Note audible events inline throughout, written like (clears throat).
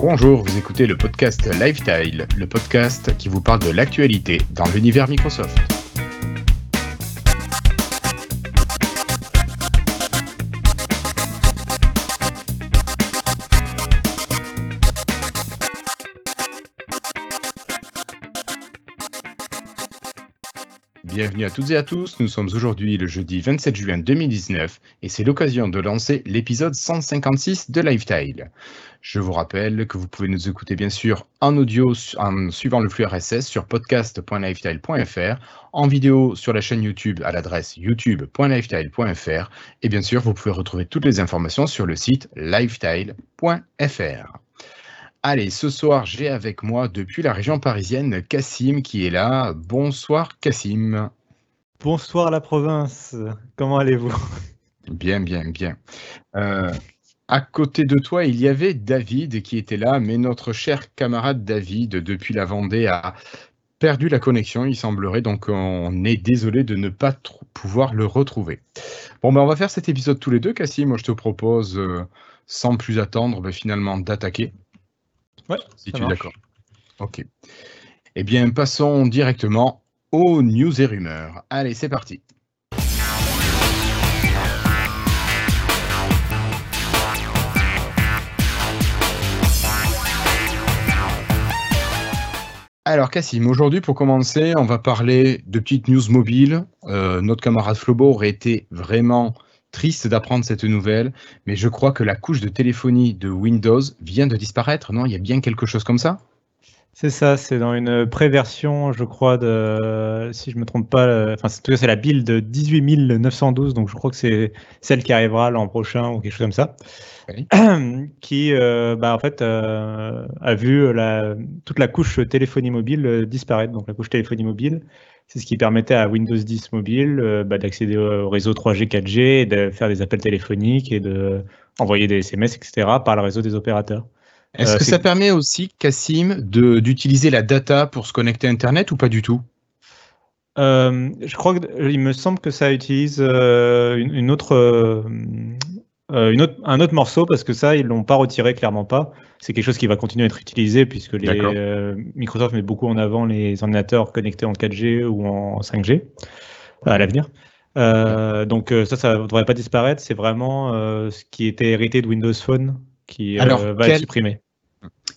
Bonjour, vous écoutez le podcast Lifestyle, le podcast qui vous parle de l'actualité dans l'univers Microsoft. Bienvenue à toutes et à tous, nous sommes aujourd'hui le jeudi 27 juin 2019 et c'est l'occasion de lancer l'épisode 156 de Lifestyle. Je vous rappelle que vous pouvez nous écouter bien sûr en audio en suivant le flux RSS sur podcast.lifestyle.fr, en vidéo sur la chaîne YouTube à l'adresse youtube.lifestyle.fr et bien sûr vous pouvez retrouver toutes les informations sur le site lifestyle.fr. Allez, ce soir, j'ai avec moi depuis la région parisienne Cassim qui est là. Bonsoir Cassim. Bonsoir la province. Comment allez-vous? Bien, bien, bien. Euh, à côté de toi, il y avait David qui était là, mais notre cher camarade David, depuis la Vendée, a perdu la connexion, il semblerait, donc on est désolé de ne pas pouvoir le retrouver. Bon, ben on va faire cet épisode tous les deux, Cassim. Moi, je te propose, euh, sans plus attendre, ben, finalement d'attaquer. Ouais, si tu es d'accord. Ok. Eh bien, passons directement aux news et rumeurs. Allez, c'est parti. Alors Cassim, aujourd'hui pour commencer, on va parler de petites news mobiles. Euh, notre camarade Flobo aurait été vraiment triste d'apprendre cette nouvelle, mais je crois que la couche de téléphonie de Windows vient de disparaître, non? Il y a bien quelque chose comme ça? C'est ça, c'est dans une pré-version, je crois, de, si je ne me trompe pas, enfin, en tout cas, c'est la build 18912, donc je crois que c'est celle qui arrivera l'an prochain ou quelque chose comme ça, (clears throat) qui, euh, bah, en fait, euh, a vu la, toute la couche téléphonie mobile euh, disparaître. Donc, la couche téléphonie mobile, c'est ce qui permettait à Windows 10 mobile bah, d'accéder au réseau 3G, 4G, de faire des appels téléphoniques et de envoyer des SMS, etc., par le réseau des opérateurs. Est-ce euh, que ça permet aussi, Cassim, d'utiliser la data pour se connecter à Internet ou pas du tout? Euh, je crois qu'il me semble que ça utilise euh, une, autre, une autre, un autre morceau parce que ça, ils l'ont pas retiré clairement pas. C'est quelque chose qui va continuer à être utilisé puisque les, Microsoft met beaucoup en avant les ordinateurs connectés en 4G ou en 5G à l'avenir. donc ça, ça ne devrait pas disparaître. C'est vraiment ce qui était hérité de Windows Phone qui va être supprimé.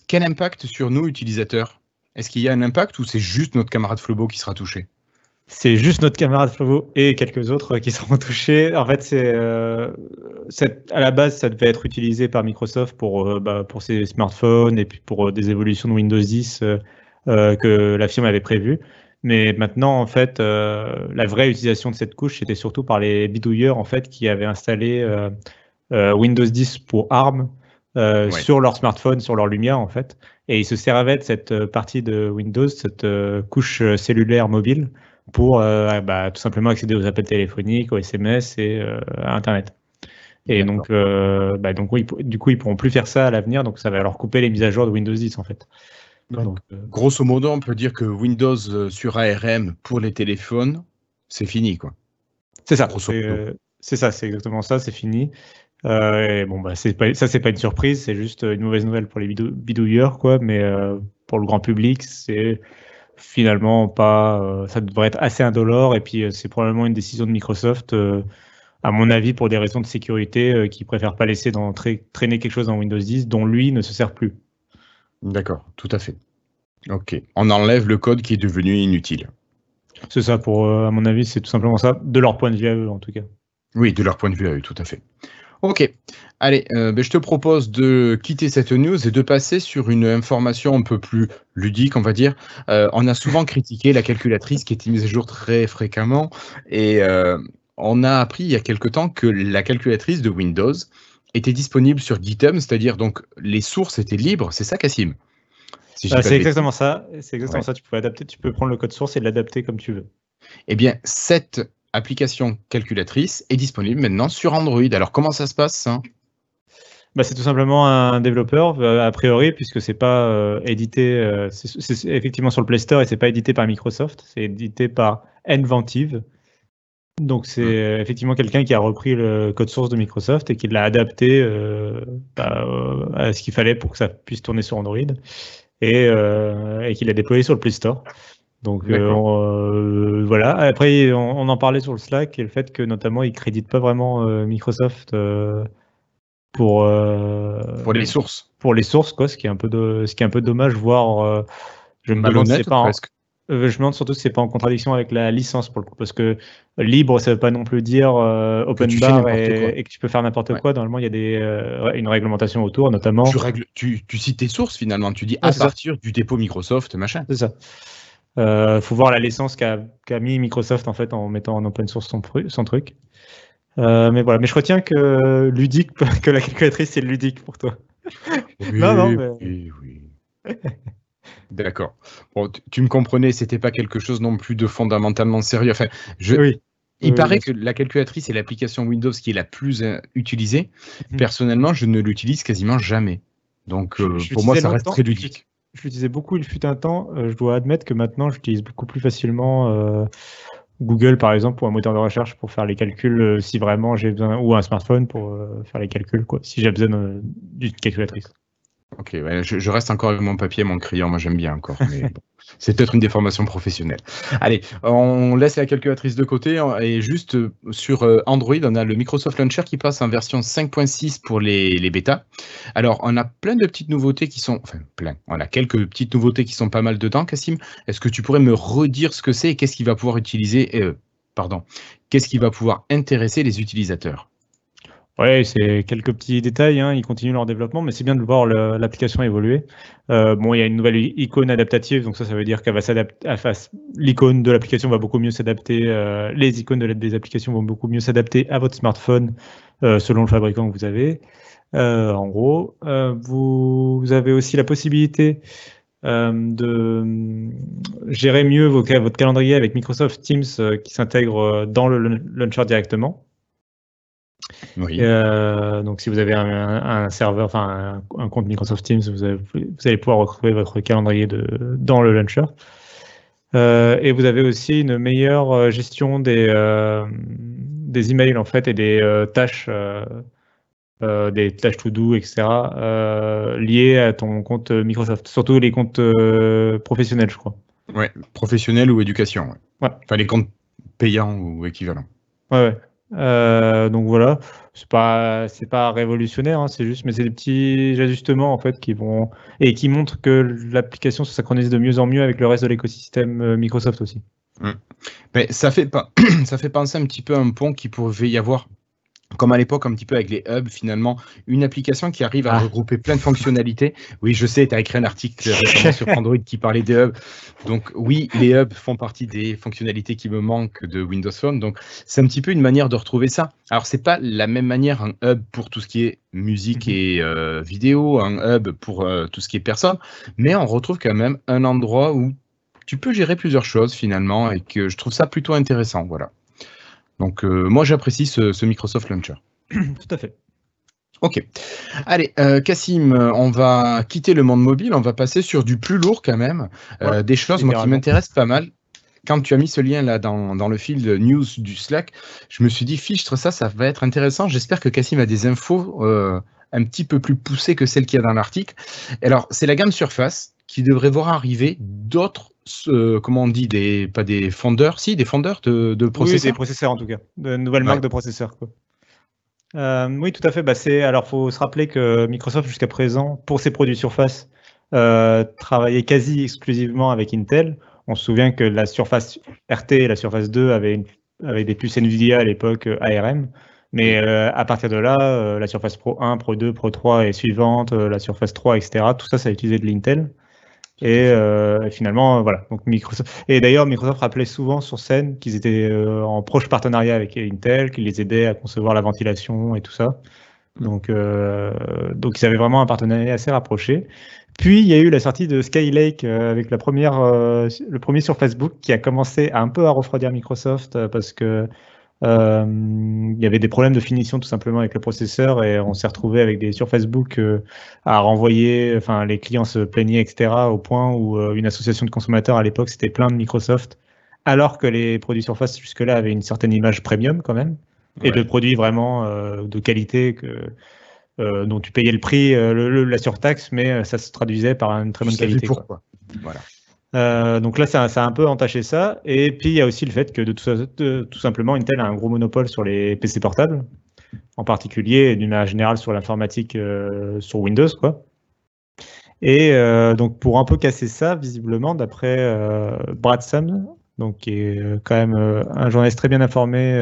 Quel impact sur nous, utilisateurs? Est-ce qu'il y a un impact ou c'est juste notre camarade Flobo qui sera touché? C'est juste notre camarade Flobo et quelques autres qui seront touchés. En fait, c'est euh, à la base, ça devait être utilisé par Microsoft pour, euh, bah, pour ses smartphones et puis pour euh, des évolutions de Windows 10 que la firme avait prévues. Mais maintenant, en fait, la vraie utilisation de cette couche, c'était surtout par les bidouilleurs en fait qui avaient installé Windows 10 pour ARM euh, sur leur smartphone, sur leur lumière en fait. Et ils se servaient de cette euh, partie de Windows, cette euh, couche cellulaire mobile, pour bah, tout simplement accéder aux appels téléphoniques, aux SMS et à Internet. Et donc, bah, donc oui, du coup, ils pourront plus faire ça à l'avenir, donc ça va leur couper les mises à jour de Windows 10 en fait. Donc, grosso modo, on peut dire que Windows sur ARM pour les téléphones, c'est fini quoi. C'est ça. C'est ça, c'est exactement ça, c'est fini. Euh, bon, bah, c'est pas, ça, c'est pas une surprise, c'est juste une mauvaise nouvelle pour les bidouilleurs, quoi. Mais euh, pour le grand public, c'est finalement pas. Euh, ça devrait être assez indolore. Et puis, c'est probablement une décision de Microsoft, à mon avis, pour des raisons de sécurité, qui préfère pas laisser dans, traîner quelque chose dans Windows 10 dont lui ne se sert plus. D'accord, tout à fait. Ok. On enlève le code qui est devenu inutile. C'est ça, pour, à mon avis, c'est tout simplement ça, de leur point de vue à eux, en tout cas. Oui, de leur point de vue à eux, tout à fait. Ok, allez, euh, ben, je te propose de quitter cette news et de passer sur une information un peu plus ludique, on va dire. Euh, on a souvent critiqué la calculatrice qui est mise à jour très fréquemment et euh, on a appris il y a quelque temps que la calculatrice de Windows était disponible sur GitHub, c'est-à-dire donc les sources étaient libres, c'est ça Cassim? C'est exactement ça, c'est exactement ça, tu peux adapter, tu peux prendre le code source et l'adapter comme tu veux. Eh bien, cette application calculatrice est disponible maintenant sur Android. Alors comment ça se passe bah, c'est tout simplement un développeur, euh, a priori, puisque c'est pas euh, édité, euh, c'est effectivement sur le Play Store et c'est pas édité par Microsoft, c'est édité par Inventive. Donc c'est euh, effectivement quelqu'un qui a repris le code source de Microsoft et qui l'a adapté bah, à ce qu'il fallait pour que ça puisse tourner sur Android et, et qu'il l'a déployé sur le Play Store. Donc voilà. Après, on, en parlait sur le Slack et le fait que notamment ils créditent pas vraiment Microsoft pour pour les sources. Pour les sources, quoi, ce qui est un peu de, ce qui est un peu dommage, voire je me demande si pas. Euh, je me demande surtout si c'est pas en contradiction avec la licence pour le coup, parce que libre, ça veut pas non plus dire euh, open bar et, que tu peux faire n'importe quoi. Normalement, il y a des, euh, une réglementation autour, notamment. Tu, règles, tu, tu, cites tes sources finalement. Tu dis à partir du dépôt Microsoft, machin. C'est ça. Il faut voir la licence qu'a mis Microsoft en fait en mettant en open source son, son truc. mais voilà. Mais je retiens que ludique, (laughs) que la calculatrice c'est ludique pour toi. Oui, non, non, mais... oui, oui. D'accord. Bon, tu, me comprenais, c'était pas quelque chose non plus de fondamentalement sérieux. Enfin, je, oui. Il paraît que la calculatrice est l'application Windows qui est la plus euh, utilisée. Mhm. Personnellement, je ne l'utilise quasiment jamais. Donc, euh, pour moi, ça reste très ludique. Je l'utilisais beaucoup, il fut un temps. Euh, je dois admettre que maintenant, j'utilise beaucoup plus facilement Google, par exemple, pour un moteur de recherche pour faire les calculs si vraiment j'ai besoin, ou un smartphone pour faire les calculs, quoi, si j'ai besoin d'une calculatrice. Ok, je, reste encore avec mon papier, mon crayon, moi j'aime bien encore. (laughs) c'est peut-être une déformation professionnelle. Allez, on laisse la calculatrice de côté et juste euh, sur euh, Android, on a le Microsoft Launcher qui passe en version 5.6 pour les, les bêtas. Alors, on a plein de petites nouveautés qui sont, enfin plein, on a quelques petites nouveautés qui sont pas mal dedans, Cassim. Est-ce que tu pourrais me redire ce que c'est et qu'est-ce qu'il va pouvoir utiliser, euh, pardon, qu'est-ce qui va pouvoir intéresser les utilisateurs? Oui, c'est quelques petits détails. Hein. Ils continuent leur développement, mais c'est bien de voir l'application évoluer. Euh, bon, il y a une nouvelle icône adaptative, donc ça, ça veut dire qu'elle va s'adapter. L'icône de l'application va beaucoup mieux s'adapter. Euh, les icônes de des applications vont beaucoup mieux s'adapter à votre smartphone euh, selon le fabricant que vous avez. en gros, vous, avez aussi la possibilité de gérer mieux votre calendrier avec Microsoft Teams qui s'intègre dans le launcher directement. Euh, donc, si vous avez un, serveur, enfin un, compte Microsoft Teams, vous, allez pouvoir retrouver votre calendrier de, dans le launcher. Euh, et vous avez aussi une meilleure euh, gestion des, des emails en fait et des tâches, des tâches to do, etc. liées à ton compte Microsoft, surtout les comptes professionnels, je crois. Ouais, professionnels ou éducation. Ouais. Enfin les comptes payants ou équivalents. Ouais, ouais. Euh, donc voilà, c'est pas c'est pas révolutionnaire, hein, c'est juste, mais c'est des petits ajustements en fait qui vont et qui montrent que l'application se synchronise de mieux en mieux avec le reste de l'écosystème euh, Microsoft aussi. Mmh. Mais ça fait pas (clears throat) ça fait penser un petit peu à un pont qui pouvait y avoir comme à l'époque, un petit peu avec les hubs, finalement, une application qui arrive à ah. regrouper plein de fonctionnalités. Oui, je sais, tu as écrit un article (laughs) récemment sur Android qui parlait des hubs. Donc oui, les hubs font partie des fonctionnalités qui me manquent de Windows Phone. Donc c'est un petit peu une manière de retrouver ça. Alors c'est pas la même manière un hub pour tout ce qui est musique mhm. et euh, vidéo, un hub pour euh, tout ce qui est personne, mais on retrouve quand même un endroit où tu peux gérer plusieurs choses finalement et que je trouve ça plutôt intéressant. Voilà. Donc euh, moi j'apprécie ce, Microsoft Launcher. (clears throat) Tout à fait. Ok. Allez, euh, Cassim, on va quitter le monde mobile, on va passer sur du plus lourd quand même. Euh, des choses moi, qui m'intéressent pas mal. Quand tu as mis ce lien là dans, dans, le fil de news du Slack, je me suis dit, fichtre ça, ça va être intéressant. J'espère que Cassim a des infos un petit peu plus poussées que celles qu'il y a dans l'article. Alors, c'est la gamme Surface qui devrait voir arriver d'autres comment on dit, des, pas des fondeurs, si, des fondeurs de, de processeurs. Oui, des processeurs en tout cas, de nouvelles marques de processeurs. Quoi. Euh, oui, tout à fait. Bah, alors, faut se rappeler que Microsoft, jusqu'à présent, pour ses produits Surface, euh, travaillait quasi exclusivement avec Intel. On se souvient que la Surface RT et la Surface 2 avaient, avaient des puces NVIDIA à l'époque euh, ARM. Mais à partir de là, la Surface Pro 1, Pro 2, Pro 3 et suivante, la Surface 3, etc., tout ça, ça a utilisé de l'Intel. Et euh, finalement, voilà. Donc Microsoft. Et d'ailleurs, Microsoft rappelait souvent sur scène qu'ils étaient euh, en proche partenariat avec Intel, qu'ils les aidaient à concevoir la ventilation et tout ça. Donc, euh, donc ils avaient vraiment un partenariat assez rapproché. Puis il y a eu la sortie de Skylake avec la première, le premier sur Facebook qui a commencé à un peu à refroidir Microsoft parce que euh, il y avait des problèmes de finition tout simplement avec le processeur et on s'est retrouvé avec des sur Facebook euh, à renvoyer, enfin les clients se plaignaient etc. au point où euh, une association de consommateurs à l'époque s'était plaint de Microsoft alors que les produits Surface jusque-là avaient une certaine image premium quand même, et de produits vraiment de qualité que, dont tu payais le prix, la surtaxe, mais ça se traduisait par une très bonne qualité. Pourquoi Voilà. Euh, donc là, ça, a un peu entaché ça. Et puis, il y a aussi le fait que, de tout, tout, simplement, Intel a un gros monopole sur les PC portables, en particulier, d'une manière générale, sur l'informatique euh, sur Windows. Et euh, donc, pour un peu casser ça, visiblement, d'après Brad donc, qui est quand même un journaliste très bien informé,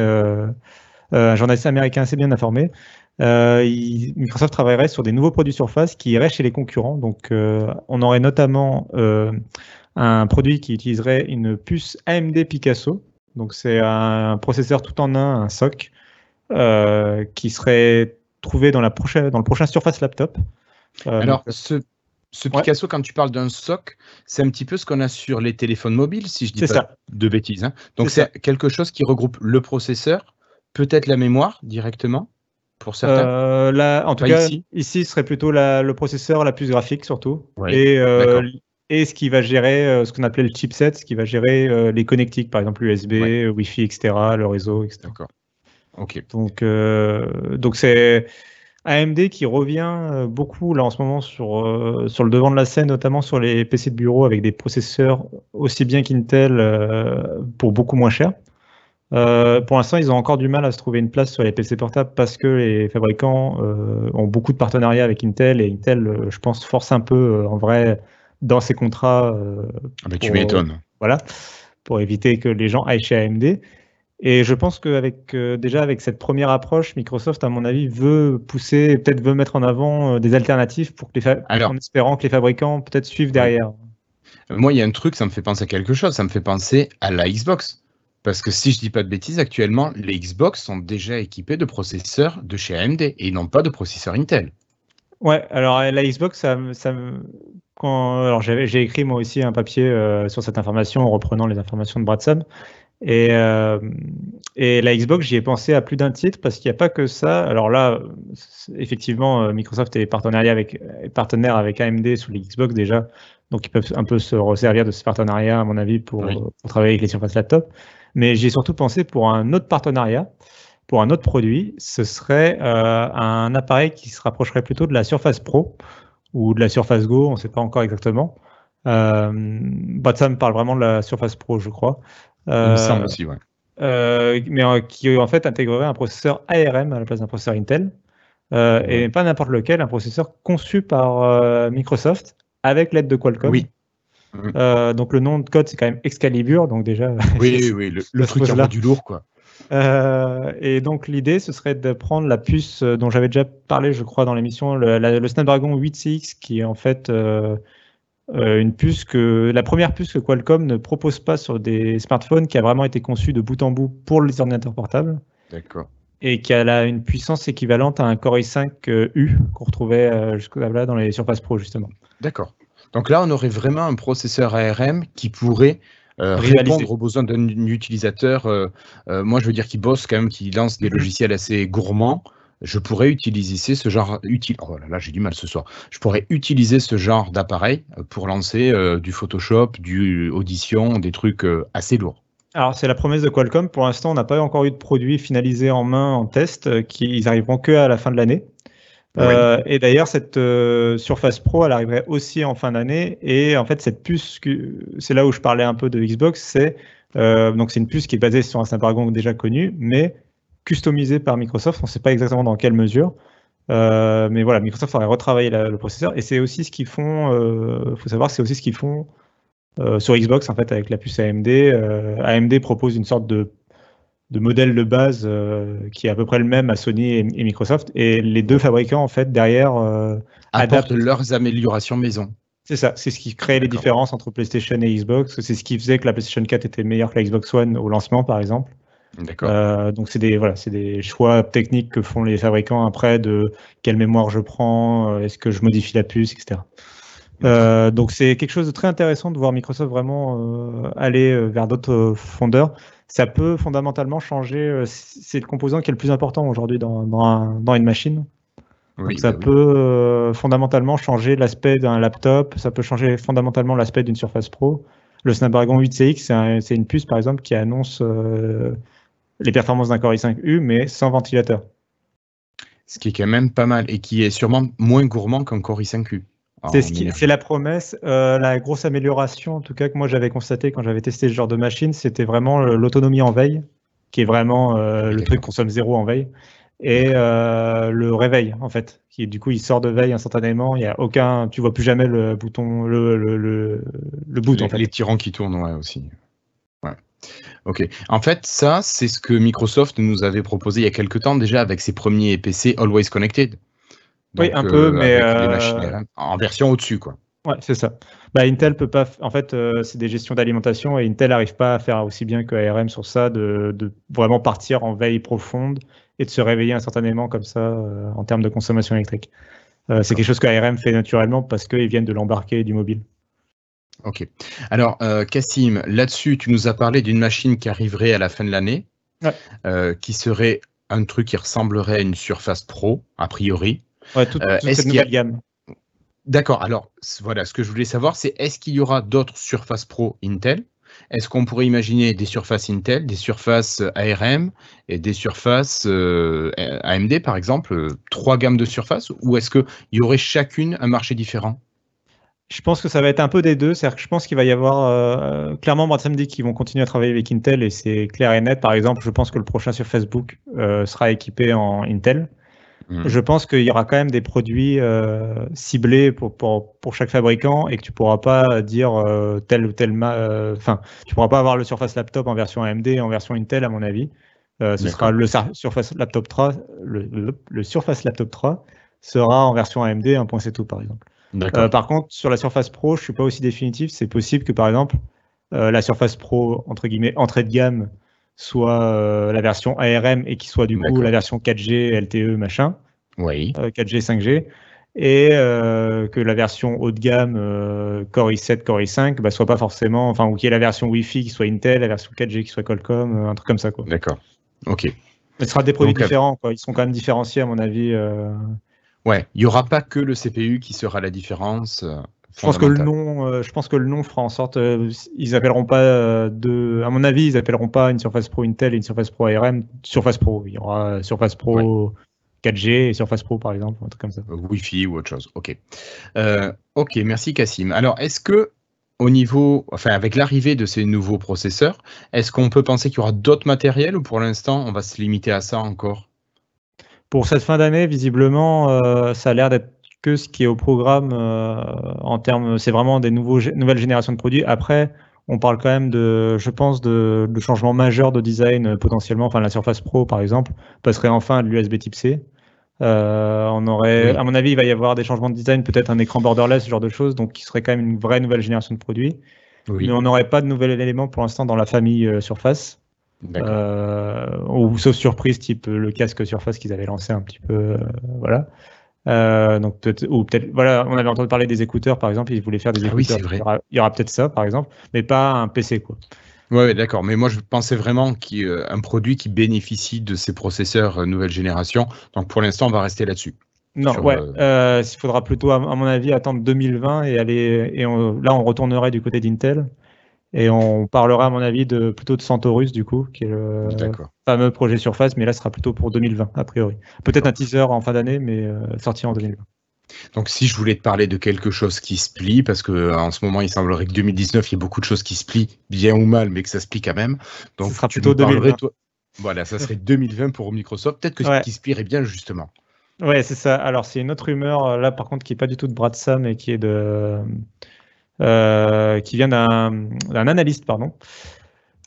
un journaliste américain assez bien informé, Microsoft travaillerait sur des nouveaux produits Surface qui iraient chez les concurrents. Donc, on aurait notamment un produit qui utiliserait une puce AMD Picasso. Donc c'est un processeur tout en un, un SOC, euh, qui serait trouvé dans, la prochaine, dans le prochain Surface Laptop. Euh, Alors, ce, Picasso, quand tu parles d'un SOC, c'est un petit peu ce qu'on a sur les téléphones mobiles, si je dis pas de bêtises. Hein. Donc c'est quelque chose qui regroupe le processeur, peut-être la mémoire directement pour certains. Euh, en tout cas, ici. ce serait plutôt le processeur, la puce graphique surtout, et et ce qui va gérer euh, ce qu'on appelait le chipset, ce qui va gérer euh, les connectiques, par exemple USB, Wi-Fi, etc., le réseau, etc. D'accord. Ok. Donc, euh, donc c'est AMD qui revient beaucoup là en ce moment sur, sur le devant de la scène, notamment sur les PC de bureau avec des processeurs aussi bien qu'Intel pour beaucoup moins cher. pour l'instant, ils ont encore du mal à se trouver une place sur les PC portables parce que les fabricants ont beaucoup de partenariats avec Intel et Intel, je pense, force un peu en vrai dans ces contrats. Euh, ah bah, tu m'étonnes. voilà, pour éviter que les gens aillent chez AMD. Et je pense qu'avec euh, déjà avec cette première approche, Microsoft, à mon avis, veut pousser, peut-être veut mettre en avant euh, des alternatives pour que les en espérant que les fabricants peut-être suivent derrière. Moi, il y a un truc, ça me fait penser à quelque chose. Ça me fait penser à la Xbox. Parce que si je dis pas de bêtises, actuellement, les Xbox sont déjà équipés de processeurs de chez AMD et ils n'ont pas de processeur Intel. Ouais, alors la Xbox, ça, ça, alors j'ai écrit moi aussi un papier euh, sur cette information en reprenant les informations de Brad Sam. Et, euh, et la Xbox, j'y ai pensé à plus d'un titre parce qu'il n'y a pas que ça. Alors là, effectivement, euh, Microsoft est partenaire avec, partenaire avec AMD sous les Xbox déjà. Donc ils peuvent un peu se resservir de ce partenariat, à mon avis, pour, pour travailler avec les surfaces laptop. Mais j'ai surtout pensé pour un autre partenariat, pour un autre produit. Ce serait un appareil qui se rapprocherait plutôt de la Surface Pro ou de la Surface Go, on ne sait pas encore exactement. Euh, Batsam parle vraiment de la Surface Pro, je crois. Euh, me semble aussi, ouais. Euh, mais euh, qui en fait intégrerait un processeur ARM à la place d'un processeur Intel. Euh, et pas n'importe lequel, un processeur conçu par Microsoft avec l'aide de Qualcomm. Oui. donc le nom de code c'est quand même Excalibur, donc déjà. Oui, (laughs) oui, le, le truc qui du lourd, quoi. Euh, et donc l'idée, ce serait de prendre la puce euh, dont j'avais déjà parlé, je crois, dans l'émission, le, Snapdragon 8CX, qui est en fait euh, une puce que la première puce que Qualcomm ne propose pas sur des smartphones, qui a vraiment été conçue de bout en bout pour les ordinateurs portables. D'accord. Et qui a une puissance équivalente à un Core i5U qu'on retrouvait jusqu'à dans les Surface Pro justement. D'accord. Donc là, on aurait vraiment un processeur ARM qui pourrait euh, répondre aux besoins d'un utilisateur. Euh, euh, moi, je veux dire qui bosse quand même, qui lance des mhm. logiciels assez gourmands. Je pourrais utiliser ce genre utile. Oh là là, j'ai du mal ce soir. Je pourrais utiliser ce genre d'appareil pour lancer du Photoshop, du Audition, des trucs assez lourds. Alors, c'est la promesse de Qualcomm. Pour l'instant, on n'a pas encore eu de produit finalisé en main en test, qui ils arriveront que à la fin de l'année. Euh, et d'ailleurs, cette euh, Surface Pro, elle arriverait aussi en fin d'année. Et en fait, cette puce, c'est là où je parlais un peu de Xbox, c'est euh, c'est une puce qui est basée sur un Snapdragon déjà connu, mais customisée par Microsoft. On ne sait pas exactement dans quelle mesure. mais voilà, Microsoft aurait retravaillé le processeur. Et c'est aussi ce qu'ils font, il faut savoir, c'est aussi ce qu'ils font sur Xbox, en fait, avec la puce AMD. AMD propose une sorte de de modèle de base euh, qui est à peu près le même à Sony et, Microsoft. Et les deux fabricants, en fait, derrière, euh, adaptent leurs améliorations maison. C'est ça, c'est ce qui crée les différences entre PlayStation et Xbox. C'est ce qui faisait que la PlayStation 4 était meilleure que la Xbox One au lancement, par exemple. D'accord. Euh, donc c'est des voilà, c'est des choix techniques que font les fabricants après de quelle mémoire je prends, est-ce que je modifie la puce, etc. donc c'est quelque chose de très intéressant de voir Microsoft vraiment aller vers d'autres fondeurs ça peut fondamentalement changer. Euh, c'est le composant qui est le plus important aujourd'hui dans, dans, une machine. ça bah peut euh, fondamentalement changer l'aspect d'un laptop, ça peut changer fondamentalement l'aspect d'une Surface Pro. Le Snapdragon 8CX, c'est une puce, par exemple, qui annonce les performances d'un Core i5U, mais sans ventilateur. Ce qui est quand même pas mal et qui est sûrement moins gourmand qu'un Core i5U. C'est la promesse. Euh, la grosse amélioration, en tout cas, que moi j'avais constaté quand j'avais testé ce genre de machine, c'était vraiment l'autonomie en veille, qui est vraiment euh, le truc consomme zéro en veille, et euh, le réveil, en fait, qui du coup il sort de veille instantanément. Il y a aucun, tu vois plus jamais le bouton, le, le, le. Les, en fait. les tirants qui tournent, ouais, aussi. Ouais. Ok. En fait, ça, c'est ce que Microsoft nous avait proposé il y a quelques temps déjà avec ses premiers PC Always Connected oui, un peu, euh, mais. Euh, en version au-dessus, quoi. Ouais, c'est ça. Bah, Intel peut pas. En fait, euh, c'est des gestions d'alimentation et Intel n'arrive pas à faire aussi bien que ARM sur ça, de, vraiment partir en veille profonde et de se réveiller instantanément comme ça en termes de consommation électrique. c'est quelque chose que ARM fait naturellement parce qu'ils viennent de l'embarquer du mobile. Ok. Alors, Cassim, là-dessus, tu nous as parlé d'une machine qui arriverait à la fin de l'année, qui serait un truc qui ressemblerait à une Surface Pro, a priori. Ouais, toute, euh, cette nouvelle gamme. D'accord. Alors, voilà, ce que je voulais savoir, c'est est-ce qu'il y aura d'autres Surface Pro Intel? Est-ce qu'on pourrait imaginer des surfaces Intel, des surfaces euh, ARM et des surfaces euh, AMD, par exemple, trois gammes de surfaces? Ou est-ce qu'il y aurait chacune un marché différent? Je pense que ça va être un peu des deux. C'est-à-dire que je pense qu'il va y avoir clairement, moi, samedi, qui vont continuer à travailler avec Intel et c'est clair et net. Par exemple, je pense que le prochain sur Facebook sera équipé en Intel. Mm. Je pense qu'il y aura quand même des produits euh, ciblés pour, pour, pour, chaque fabricant et que tu pourras pas dire euh, tel ou tel. Euh, enfin, tu pourras pas avoir le Surface Laptop en version AMD et en version Intel, à mon avis. ce sera le Surface Laptop 3. Le, le, Surface Laptop 3 sera en version AMD 1.7 par exemple. par contre, sur la Surface Pro, je suis pas aussi définitif. C'est possible que par exemple la Surface Pro entre guillemets entrée de gamme soit la version ARM et qui soit du coup la version 4G, LTE, machin. Oui. 4G, 5G. Et euh, que la version haut de gamme euh, Core i7, Core i5, bah, soit pas forcément, enfin, ou qu'il y ait la version Wi-Fi qui soit Intel, la version 4G qui soit Qualcomm, un truc comme ça. D'accord. Ok. ce sera des produits différents, quoi. Ils seront quand même différenciés, à mon avis. Ouais, il n'y aura pas que le CPU qui sera la différence. Je pense que le nom, je pense que le nom fera en sorte, ils appelleront pas de, à mon avis, ils appelleront pas une Surface Pro Intel et une Surface Pro ARM Surface Pro. Il y aura Surface Pro 4G et Surface Pro par exemple, un truc comme ça. Wi-Fi ou autre chose. Ok. Euh, ok, merci Cassim. Alors, est-ce que au niveau, enfin, avec l'arrivée de ces nouveaux processeurs, est-ce qu'on peut penser qu'il y aura d'autres matériels ou pour l'instant on va se limiter à ça encore? Pour cette fin d'année, visiblement, euh, ça a l'air d'être que ce qui est au programme euh, en termes, c'est vraiment des nouveaux, nouvelles générations de produits. Après, on parle quand même de, je pense, de, de changements majeurs de design euh, potentiellement. Enfin, la Surface Pro, par exemple, passerait enfin à l'USB Type C. Euh, on aurait, à mon avis, il va y avoir des changements de design, peut-être un écran borderless, ce genre de choses, donc qui serait quand même une vraie nouvelle génération de produits. Mais on n'aurait pas de nouvel élément pour l'instant dans la famille euh, Surface. ou sauf surprise, type le casque Surface qu'ils avaient lancé un petit peu. voilà. Euh, donc peut ou peut-être voilà, on avait entendu parler des écouteurs par exemple, ils voulaient faire des ah écouteurs. Oui, vrai. Il y aura, peut-être ça par exemple, mais pas un PC quoi. Ouais, d'accord. Mais moi, je pensais vraiment qu'il un produit qui bénéficie de ces processeurs euh, nouvelle génération. Donc, pour l'instant, on va rester là-dessus. Non, ouais. Euh, euh, il faudra plutôt, à, mon avis, attendre 2020 et aller. Et là, on retournerait du côté d'Intel. Et on parlera, à mon avis, de, plutôt de Centaurus, du coup, qui est le fameux projet Surface, mais là, ce sera plutôt pour 2020, a priori. Peut-être un teaser en fin d'année, mais euh, sorti en 2020. Donc, si je voulais te parler de quelque chose qui se plie, parce que en ce moment, il semblerait que 2019, il y ait beaucoup de choses qui se plient, bien ou mal, mais que ça se plie quand même. Donc, ce sera plutôt 2020. Voilà, ça serait 2020 pour Microsoft. Peut-être que ce qui se plierait bien, justement. Ouais, c'est ça. Alors, c'est une autre rumeur, là, par contre, qui n'est pas du tout de Bradsa, mais qui est de euh, qui vient d'un analyste, pardon.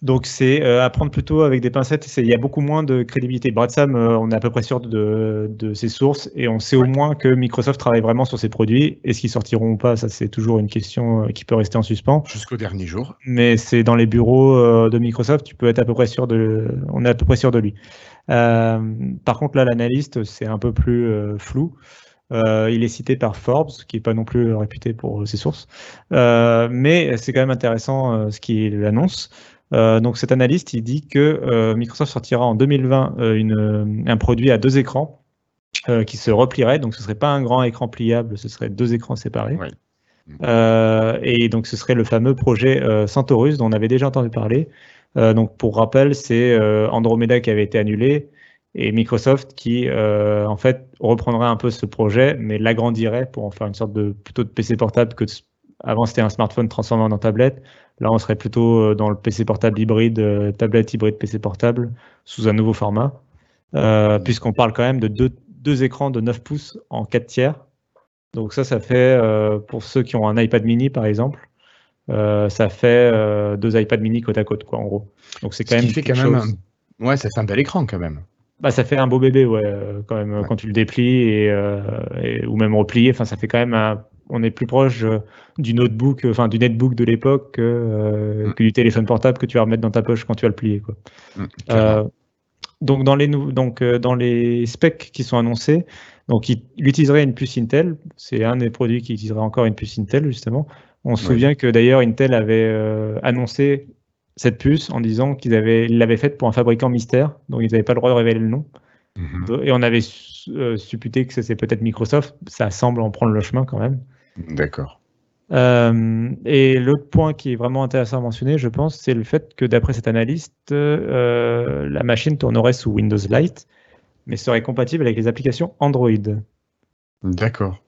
Donc c'est euh, à prendre plutôt avec des pincettes. Il y a beaucoup moins de crédibilité. Bradsam, euh, on est à peu près sûr de, ses sources et on sait au moins que Microsoft travaille vraiment sur ses produits. Est-ce qu'ils sortiront ou pas Ça, c'est toujours une question qui peut rester en suspens. Jusqu'au dernier jour. Mais c'est dans les bureaux de Microsoft, tu peux être à peu près sûr de. On est à peu près sûr de lui. par contre, là, l'analyste, c'est un peu plus flou. Euh, il est cité par Forbes, qui n'est pas non plus réputé pour ses sources. Euh, mais c'est quand même intéressant euh, ce qu'il annonce. Donc cet analyste, il dit que Microsoft sortira en 2020 un produit à deux écrans qui se replierait. Donc ce ne serait pas un grand écran pliable, ce serait deux écrans séparés. Euh, et donc, ce serait le fameux projet euh, Centaurus dont on avait déjà entendu parler. Euh, donc, pour rappel, c'est Andromeda qui avait été annulé et Microsoft qui, en fait, reprendrait un peu ce projet, mais l'agrandirait pour en faire une sorte de plutôt de PC portable que avant c'était un smartphone transformé en tablette. Là, on serait plutôt dans le PC portable hybride, tablette hybride PC portable sous un nouveau format, puisqu'on parle quand même de deux, deux écrans de 9 pouces en 4 tiers donc ça, ça fait, euh, pour ceux qui ont un iPad mini par exemple, euh, ça fait euh, deux iPad mini côte à côte, quoi, en gros. Donc c'est quand même. Fait quand même Ouais, ça fait un bel écran quand même. Bah, ça fait un beau bébé, ouais, quand même, quand tu le déplies et, ou même replié. Enfin, ça fait quand même On est plus proche du notebook, enfin du netbook de l'époque que, mm. du téléphone portable que tu vas remettre dans ta poche quand tu vas le plier, quoi. Mm, donc dans les donc dans les specs qui sont annoncés, donc, il, utiliserait une puce Intel. C'est un des produits qui utiliserait encore une puce Intel, justement. On se souvient que d'ailleurs, Intel avait euh, annoncé cette puce en disant qu'ils l'avaient faite pour un fabricant mystère, donc ils n'avaient pas le droit de révéler le nom. Mhm. Et on avait euh, supputé que c'était peut-être Microsoft. Ça semble en prendre le chemin quand même. D'accord. Euh, et le point qui est vraiment intéressant à mentionner, je pense, c'est le fait que d'après cet analyste, la machine tournerait sous Windows Lite mais serait compatible avec les applications Android. D'accord.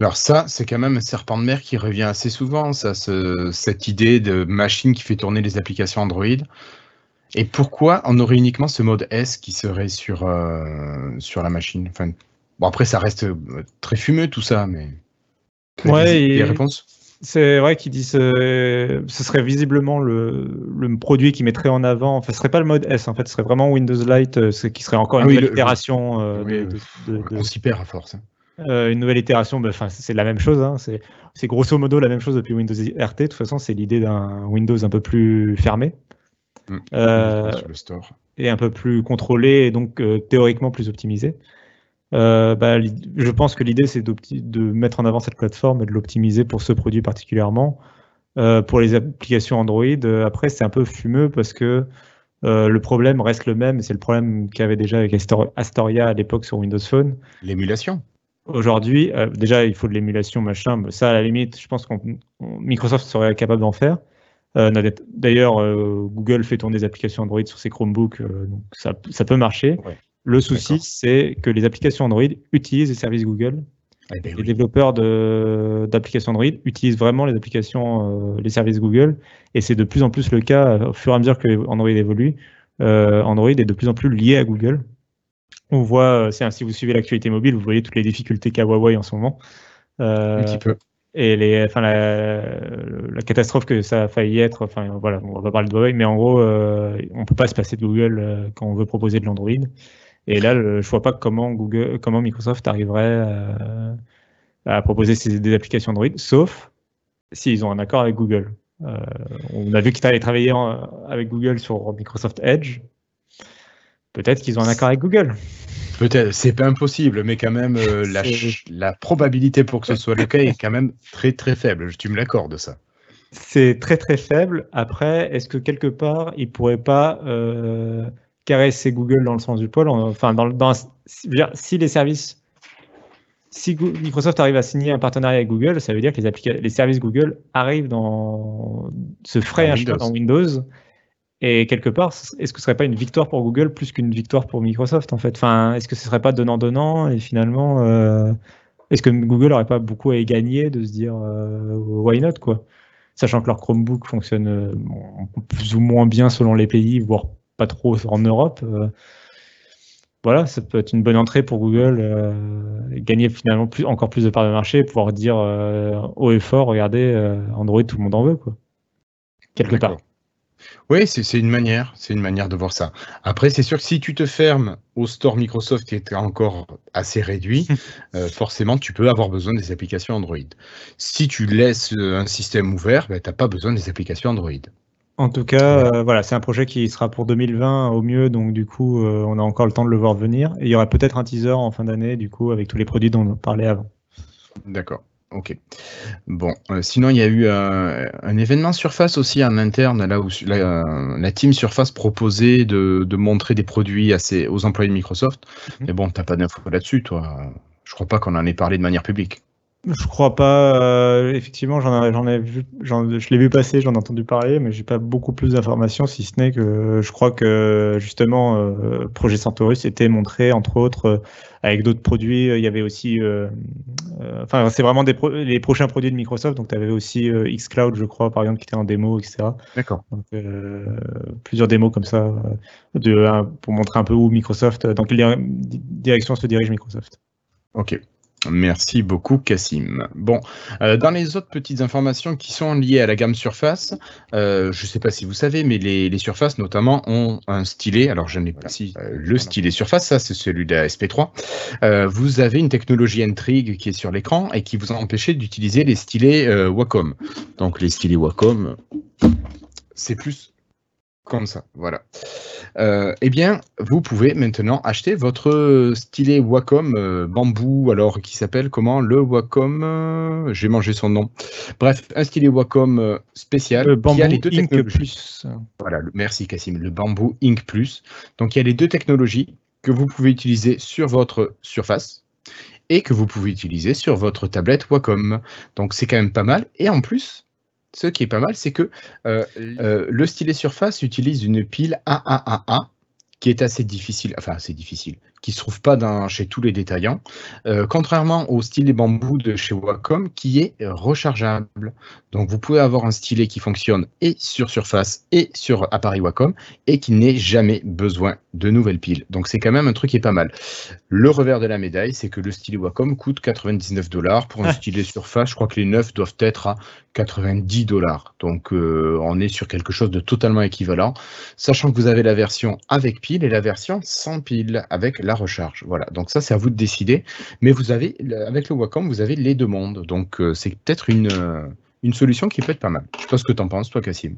Alors ça, c'est quand même un serpent de mer qui revient assez souvent, ça, cette idée de machine qui fait tourner les applications Android. Et pourquoi on aurait uniquement ce mode S qui serait sur, euh, sur la machine? Enfin, Bon, après, ça reste euh, très fumeux tout ça, mais... Ouais, réponses c'est vrai qu'ils disent euh, ce serait visiblement le, le, produit qui mettrait en avant. Enfin, ce serait pas le mode S en fait, ce serait vraiment Windows Lite, euh, ce qui serait encore une nouvelle itération. on s'y perd à force. Hein. Euh, une nouvelle itération, enfin, c'est la même chose. Hein, c'est grosso modo la même chose depuis Windows RT. De toute façon, c'est l'idée d'un Windows un peu plus fermé. Mmh. le store. Et un peu plus contrôlé et donc théoriquement plus optimisé. Euh, bah, je pense que l'idée, c'est de mettre en avant cette plateforme et de l'optimiser pour ce produit particulièrement. Euh, pour les applications Android, euh, après, c'est un peu fumeux parce que le problème reste le même. C'est le problème qu'il y avait déjà avec Astoria à l'époque sur Windows Phone. L'émulation. Aujourd'hui, déjà, il faut de l'émulation, machin. Ça, à la limite, je pense que Microsoft serait capable d'en faire. D'ailleurs, Google fait tourner des applications Android sur ses Chromebooks, donc ça, ça, peut marcher. Le souci, c'est que les applications Android utilisent les services Google. Eh ben les développeurs d'applications Android utilisent vraiment les applications, euh, les services Google, et c'est de plus en plus le cas au fur et à mesure que Android évolue. Euh, Android est de plus en plus lié à Google. On voit, euh, si vous suivez l'actualité mobile, vous voyez toutes les difficultés qu'a Huawei en ce moment. Un petit peu. Et les, enfin, la, la, catastrophe que ça a failli être, enfin voilà, on va pas parler de Huawei, mais en gros, on peut pas se passer de Google quand on veut proposer de l'Android. Et là, je ne vois pas comment, Google, comment Microsoft arriverait euh, à, proposer des applications Android, sauf s'ils ont un accord avec Google. Euh, on a vu qu'ils allaient travailler avec Google sur Microsoft Edge. Peut-être qu'ils ont un accord avec Google. Peut-être, c'est pas impossible, mais quand même, euh, la, la, probabilité pour que ce soit le cas est quand même très très faible. Tu me l'accordes, ça. C'est très très faible. Après, est-ce que quelque part, ils pourraient pas caresser Google dans le sens du pôle. Enfin, dans, dans si les services, si Microsoft arrive à signer un partenariat avec Google, ça veut dire que les, les services Google arrivent dans, se feraient un dans Windows. Et quelque part, est-ce que ce serait pas une victoire pour Google plus qu'une victoire pour Microsoft en fait? Enfin, est-ce que ce serait pas donnant donnant et finalement, euh, est-ce que Google n'aurait pas beaucoup à y gagner de se dire euh, why not quoi? Sachant que leur Chromebook fonctionne euh, plus ou moins bien selon les pays, voire pas trop en Europe. Euh, voilà, ça peut être une bonne entrée pour Google, euh, gagner finalement plus, encore plus de parts de marché, pouvoir dire euh, haut et fort, regardez, Android, tout le monde en veut, quoi. Quelque part. Oui, c'est une manière, c'est une manière de voir ça. Après, c'est sûr que si tu te fermes au store Microsoft qui est encore assez réduit, (laughs) forcément, tu peux avoir besoin des applications Android. Si tu laisses un système ouvert, ben, tu n'as pas besoin des applications Android. En tout cas, euh, voilà, c'est un projet qui sera pour 2020 au mieux, donc du coup, euh, on a encore le temps de le voir venir. il y aura peut-être un teaser en fin d'année, du coup, avec tous les produits dont on parlait avant. D'accord. Ok. Bon, euh, sinon il y a eu un événement Surface aussi en interne, là où la, team Surface proposait de, montrer des produits à aux employés de Microsoft. Mhm. Mais bon, t'as pas d'infos là-dessus, toi. Je crois pas qu'on en ait parlé de manière publique. Je crois pas. euh, effectivement, j'en ai, j'en ai vu, j'en- je l'ai vu passer, j'en ai entendu parler, mais j'ai pas beaucoup plus d'informations, si ce n'est que je crois que justement, euh, Projet Centaurus était montré, entre autres, euh, avec d'autres produits. Il y avait aussi, enfin, c'est vraiment des pro- les prochains produits de Microsoft. Donc, tu avais aussi xCloud, je crois, par exemple, qui était en démo, etc. D'accord. Donc, plusieurs démos comme ça, de, pour montrer un peu où Microsoft, dans quelle dir- direction se dirige Microsoft. Ok. Merci beaucoup, Cassim. Bon, euh, dans les autres petites informations qui sont liées à la gamme Surface, euh, je ne sais pas si vous savez, mais les, les Surface notamment ont un stylet. Alors, je n'ai pas ici euh, le stylet Surface, ça c'est celui de la SP3. Euh, vous avez une technologie Intrigue qui est sur l'écran et qui vous a empêché d'utiliser les stylets Wacom. Donc, les stylets Wacom, c'est plus comme ça, voilà. Euh, eh bien, vous pouvez maintenant acheter votre stylet Wacom euh, bambou, alors qui s'appelle comment? Le Wacom, euh, j'ai mangé son nom. Bref, un stylet Wacom euh, spécial Le qui Bamboo a les deux Ink technologies. Plus. Voilà, le- merci Cassim, le Bamboo Ink Plus. Donc il y a les deux technologies que vous pouvez utiliser sur votre surface et que vous pouvez utiliser sur votre tablette Wacom. Donc c'est quand même pas mal. Et en plus, ce qui est pas mal, c'est que euh, euh, le stylet surface utilise une pile AAAA qui est assez difficile, enfin assez difficile, qui se trouve pas dans, chez tous les détaillants, euh, contrairement au stylet bambou de chez Wacom qui est rechargeable. Donc vous pouvez avoir un stylet qui fonctionne et sur surface et sur appareil Wacom et qui n'ait jamais besoin de nouvelles piles. Donc c'est quand même un truc qui est pas mal. Le revers de la médaille, c'est que le stylet Wacom coûte 99 dollars. Pour un stylet surface, je crois que les neufs doivent être à 90 dollars. Donc euh, on est sur quelque chose de totalement équivalent, sachant que vous avez la version avec pile et la version sans pile avec la recharge. Voilà, donc ça c'est à vous de décider. Mais vous avez, avec le Wacom, vous avez les deux mondes. Donc euh, c'est peut-être une, euh, une solution qui peut être pas mal. Je sais pas ce que tu en penses, toi, Cassim.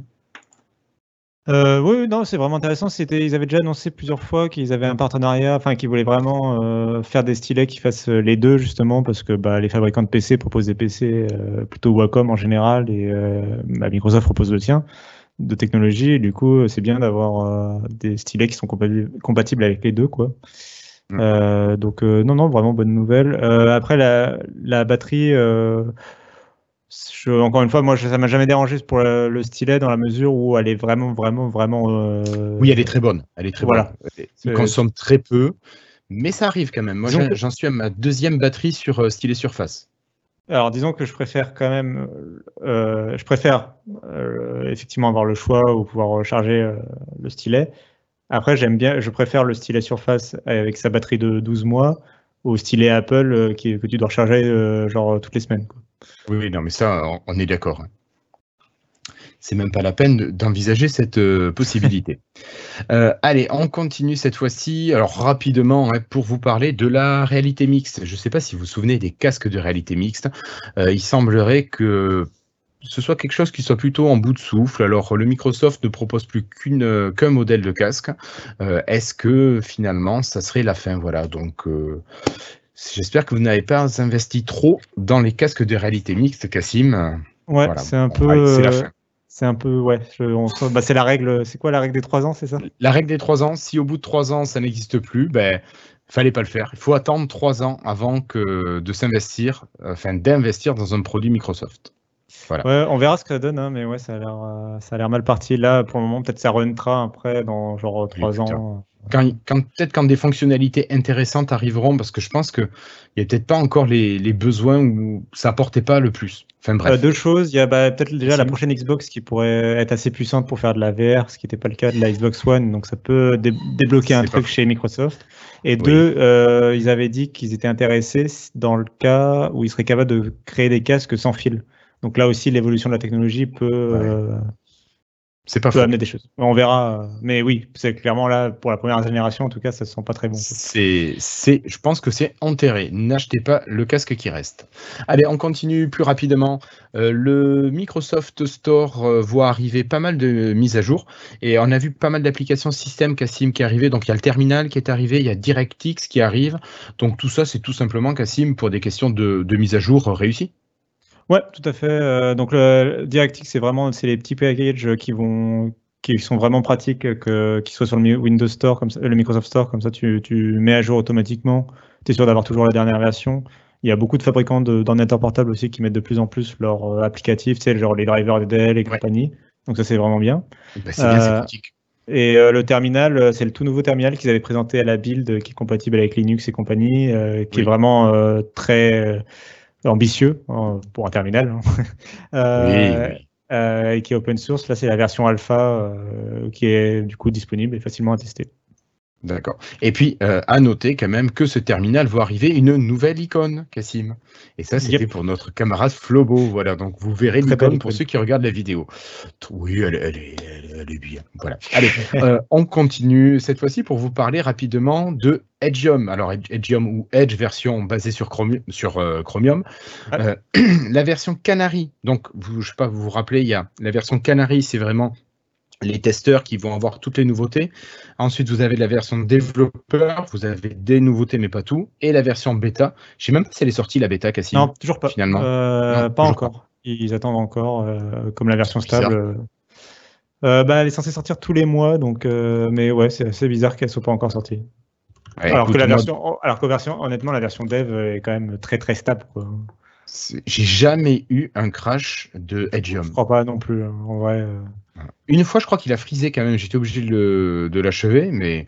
Euh, oui, non, c'est vraiment intéressant. C'était, ils avaient déjà annoncé plusieurs fois qu'ils avaient un partenariat, enfin, qu'ils voulaient vraiment faire des stylets qui fassent les deux, justement, parce que bah, les fabricants de PC proposent des PC plutôt Wacom en général, et bah, Microsoft propose le tien de technologie. Du coup, c'est bien d'avoir des stylets qui sont compati- compatibles avec les deux, quoi. Mm. Euh, donc, euh, non, non, vraiment bonne nouvelle. Euh, après, la, la batterie. je- encore une fois, moi, ça m'a jamais dérangé pour le, le stylet dans la mesure où elle est vraiment, vraiment, vraiment. euh, Oui, elle est très bonne. Elle est très Voilà. bonne. C'est- consomme très peu, mais ça arrive quand même. Moi, j'en suis à ma deuxième batterie sur stylet surface. Alors, disons que je préfère quand même, euh, je préfère euh, effectivement avoir le choix ou pouvoir recharger euh, le stylet. Après, j'aime bien, je préfère le stylet Surface avec sa batterie de 12 mois au stylet Apple euh, qui, que tu dois recharger euh, genre toutes les semaines. quoi. Oui, oui, non, mais ça, on, est d'accord. hein. C'est même pas la peine de- d'envisager cette euh, possibilité. (laughs) Euh, allez, on continue cette fois-ci. Alors rapidement, hein, pour vous parler de la réalité mixte. Je ne sais pas si vous vous souvenez des casques de réalité mixte. Euh, il semblerait que ce soit quelque chose qui soit plutôt en bout de souffle. Alors le Microsoft ne propose plus qu'une euh, qu'un modèle de casque. Euh, Est-ce que finalement, ça serait la fin? Voilà. Donc euh, J'espère que vous n'avez pas investi trop dans les casques de réalité mixte, Cassim. Ouais, Voilà. c'est un peu. c'est la fin. C'est un peu, ouais. bah, c'est la règle. C'est quoi la règle des trois ans, c'est ça? La règle des trois ans, si au bout de trois ans ça n'existe plus, ben fallait pas le faire. Il faut attendre trois ans avant que de s'investir, enfin d'investir dans un produit Microsoft. Voilà. Ouais, on verra ce que ça donne, hein, mais ouais, ça a l'air, euh, ça a l'air mal parti là pour le moment. Peut-être ça rentrera après dans genre trois ans. Quand, quand- peut-être quand des fonctionnalités intéressantes arriveront, parce que je pense qu'il n'y a peut-être pas encore les, les besoins où ça apportait pas le plus. Enfin bref. Euh, deux choses. Il y a bah, peut-être déjà la prochaine Xbox qui pourrait être assez puissante pour faire de la VR, ce qui n'était pas le cas de la Xbox One. Donc ça peut dé- débloquer un C'est truc chez Microsoft. Et deux, euh, ils avaient dit qu'ils étaient intéressés dans le cas où ils seraient capables de créer des casques sans fil. Donc là aussi, l'évolution de la technologie peut, Ouais. euh, c'est pas peut amener des choses. On verra. Mais oui, c'est clairement là, pour la première génération, en tout cas, ça ne sent pas très bon. C'est, c'est, je pense que c'est enterré. N'achetez pas le casque qui reste. Allez, on continue plus rapidement. Euh, le Microsoft Store euh, voit arriver pas mal de mises à jour et on a vu pas mal d'applications système Cassim qui arrivaient. Donc il y a le terminal qui est arrivé, il y a DirectX qui arrive. Donc tout ça, c'est tout simplement Cassim pour des questions de, de mise à jour réussies. Ouais, tout à fait. Euh, donc le DirectX, c'est vraiment c'est les petits packages qui vont qui sont vraiment pratiques, que qui soient sur le Windows Store comme ça, le Microsoft Store, comme ça tu, tu mets à jour automatiquement. Tu es sûr d'avoir toujours la dernière version. Il y a beaucoup de fabricants d'ordinateurs portables aussi qui mettent de plus en plus leurs applicatifs, tu sais, genre les drivers Dell et compagnie. Donc ça, c'est vraiment bien. Bah, c'est bien, c'est pratique. Et le terminal, c'est le tout nouveau terminal qu'ils avaient présenté à la build, qui est compatible avec Linux et compagnie, qui est vraiment très ambitieux hein, pour un terminal. Hein. (laughs) oui, oui. Euh, et qui est open source. Là, c'est la version alpha euh, qui est du coup disponible et facilement à tester. D'accord. Et puis, euh, à noter quand même que ce terminal voit arriver une nouvelle icône, Cassim. Et ça, c'était pour notre camarade Flobo. Voilà, donc vous verrez l'icône pour ceux qui regardent la vidéo. Oui, elle, est, bien. Voilà. Allez, euh, on continue cette fois-ci pour vous parler rapidement de Edgeium. Alors, Edgeium ou Edge version basée sur, Chromium. Sur, euh, Chromium. (clears throat) la version Canary. Donc, vous, je sais pas, vous vous rappelez, il y a la version Canary, c'est vraiment les testeurs qui vont avoir toutes les nouveautés. Ensuite, vous avez la version développeur, vous avez des nouveautés, mais pas tout. Et la version bêta. Je sais même pas si elle est sortie, la bêta, Cassim. Non, toujours pas. Finalement. Euh, pas encore. Ils attendent encore, euh, comme la version stable. Euh, bah, elle est censée sortir tous les mois, donc, mais ouais, c'est assez bizarre qu'elle soit pas encore sortie. Alors, que la version, alors que version, honnêtement, la version dev est quand même très très stable. J'ai jamais eu un crash de Edgeium. Je crois pas non plus, hein, en vrai. Une fois, je crois qu'il a frisé quand même. J'étais obligé de l'achever, mais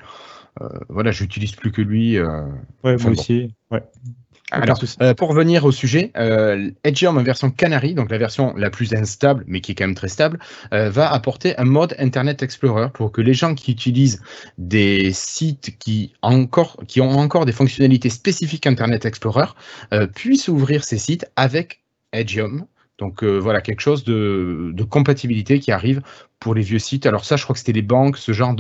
euh, voilà, j'utilise plus que lui. Euh, ouais, moi aussi. Alors, euh, pour revenir au sujet, euh, en version Canary, donc la version la plus instable, mais qui est quand même très stable, va apporter un mode Internet Explorer pour que les gens qui utilisent des sites qui, encore, qui ont encore des fonctionnalités spécifiques Internet Explorer puissent ouvrir ces sites avec Edgeum donc euh, voilà, quelque chose de, compatibilité qui arrive pour les vieux sites. Alors ça, je crois que c'était les banques, ce genre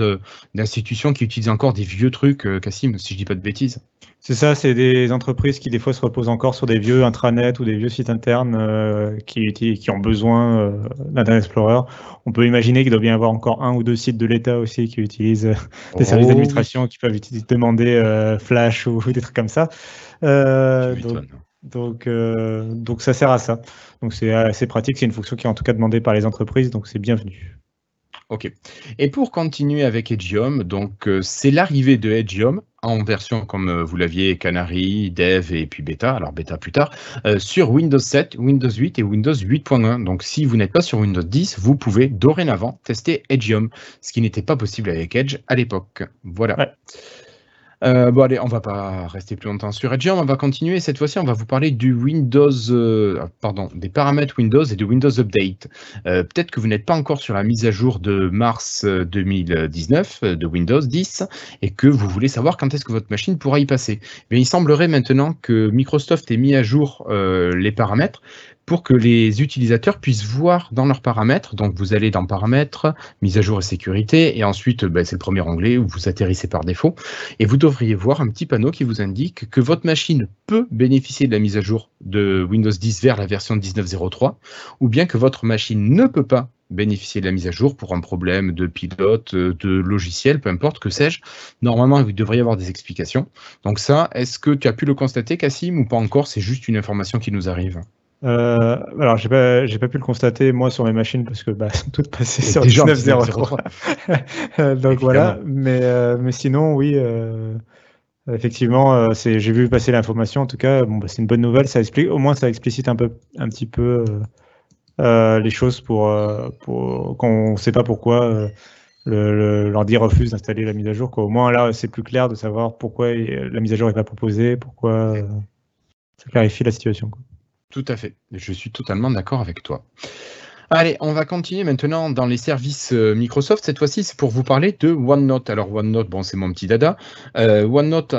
d'institutions qui utilisent encore des vieux trucs, euh, Cassim, si je dis pas de bêtises. C'est ça, c'est des entreprises qui des fois se reposent encore sur des vieux intranets ou des vieux sites internes euh, qui, qui, ont besoin d'Internet Explorer. On peut imaginer qu'il doit bien y avoir encore un ou deux sites de l'État aussi qui utilisent des services oh d'administration qui peuvent demander Flash ou, des trucs comme ça. donc, donc, euh, donc ça sert à ça. Donc c'est assez pratique, c'est une fonction qui est en tout cas demandée par les entreprises, donc c'est bienvenu. Ok. Et pour continuer avec Edgeium, donc euh, c'est l'arrivée de Edgeium en version comme euh, vous l'aviez Canary, Dev et puis Beta, alors Beta plus tard, sur Windows 7, Windows 8 et Windows 8.1. Donc si vous n'êtes pas sur Windows 10, vous pouvez dorénavant tester Edgeium, ce qui n'était pas possible avec Edge à l'époque. Voilà. Euh, bon allez, on va pas rester plus longtemps sur Edge, on va continuer. Cette fois-ci, on va vous parler du Windows, euh, pardon, des paramètres Windows et du Windows Update. Euh, peut-être que vous n'êtes pas encore sur la mise à jour de mars 2019 de Windows 10 et que vous voulez savoir quand est-ce que votre machine pourra y passer. Mais il semblerait maintenant que Microsoft ait mis à jour les paramètres, pour que les utilisateurs puissent voir dans leurs paramètres. Donc vous allez dans paramètres, mise à jour et sécurité, et ensuite ben, c'est le premier onglet où vous atterrissez par défaut, et vous devriez voir un petit panneau qui vous indique que votre machine peut bénéficier de la mise à jour de Windows 10 vers la version 19.03, ou bien que votre machine ne peut pas bénéficier de la mise à jour pour un problème de pilote, de logiciel, peu importe, que sais-je. Normalement, devrait y avoir des explications. Donc ça, est-ce que tu as pu le constater, Cassim, ou pas encore? C'est juste une information qui nous arrive. Euh, alors, j'ai pas, j'ai pas pu le constater moi sur mes machines parce que bah, (laughs) sont toutes passées sur 19.03. (laughs) Donc voilà, mais, euh, mais sinon, oui, euh, effectivement, c'est, j'ai vu passer l'information. En tout cas, bon, bah, c'est une bonne nouvelle. Ça explique, au moins, ça explicite un peu, un petit peu les choses pour, pour quand on ne sait pas pourquoi. Le, l'ordi refuse d'installer la mise à jour. Quoi. Au moins là, c'est plus clair de savoir pourquoi la mise à jour n'est pas proposée, pourquoi ça clarifie la situation. Quoi. Tout à fait. Je suis totalement d'accord avec toi. Allez, on va continuer maintenant dans les services euh, Microsoft. Cette fois-ci, c'est pour vous parler de OneNote. Alors, OneNote, bon, c'est mon petit dada. Euh, OneNote,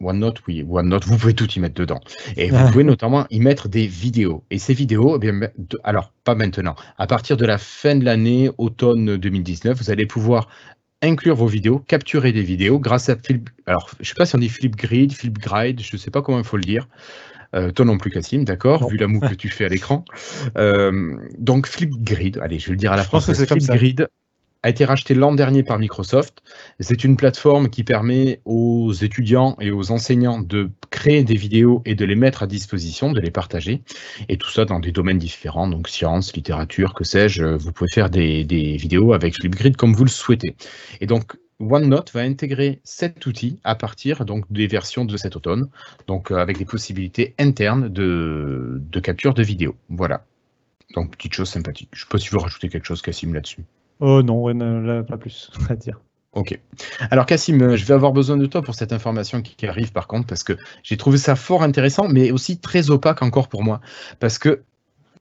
OneNote, oui, OneNote, vous pouvez tout y mettre dedans. Et vous pouvez notamment y mettre des vidéos. Et ces vidéos, eh bien, alors, pas maintenant. À partir de la fin de l'année, automne 2019, vous allez pouvoir inclure vos vidéos, capturer des vidéos grâce à Flip. Alors, je ne sais pas si on dit Flipgrid, Flipgrid, je ne sais pas comment il faut le dire. Euh, toi non plus, Cassim, d'accord, vu la moue que tu fais à l'écran. Euh, donc, Flipgrid, allez, je vais le dire à la française. Flipgrid a été racheté l'an dernier par Microsoft. C'est une plateforme qui permet aux étudiants et aux enseignants de créer des vidéos et de les mettre à disposition, de les partager. Et tout ça dans des domaines différents, donc sciences, littérature, que sais-je. Vous pouvez faire des, des vidéos avec Flipgrid comme vous le souhaitez. Et donc, OneNote va intégrer cet outil à partir donc des versions de cet automne, donc avec des possibilités internes de, de capture de vidéo. Voilà. Donc petite chose sympathique. Je ne sais pas si tu veux rajouter quelque chose, Cassim, là-dessus. Oh non, là, pas plus (laughs) à dire. Ok. Alors Cassim, je vais avoir besoin de toi pour cette information qui, arrive par contre, parce que j'ai trouvé ça fort intéressant, mais aussi très opaque encore pour moi. Parce que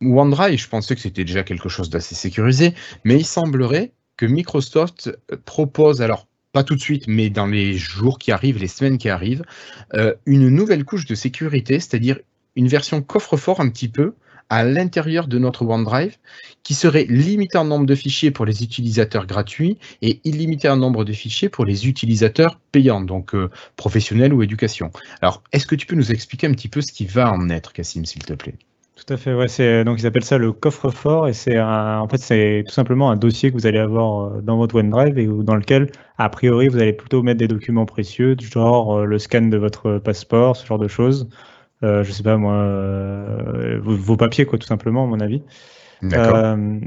OneDrive, je pensais que c'était déjà quelque chose d'assez sécurisé, mais il semblerait que Microsoft propose, alors pas tout de suite, mais dans les jours qui arrivent, les semaines qui arrivent, euh, une nouvelle couche de sécurité, c'est-à-dire une version coffre-fort un petit peu, à l'intérieur de notre OneDrive qui serait limité en nombre de fichiers pour les utilisateurs gratuits et illimité en nombre de fichiers pour les utilisateurs payants, donc euh, professionnels ou éducation. Alors, est-ce que tu peux nous expliquer un petit peu ce qui va en être, Cassim, s'il te plaît? Tout à fait, ouais, c'est donc ils appellent ça le coffre-fort et c'est en fait c'est tout simplement un dossier que vous allez avoir euh, dans votre OneDrive et dans lequel a priori vous allez plutôt mettre des documents précieux, du genre euh, le scan de votre passeport, ce genre de choses, euh, je sais pas moi, euh, vos, papiers quoi, tout simplement à mon avis. Euh,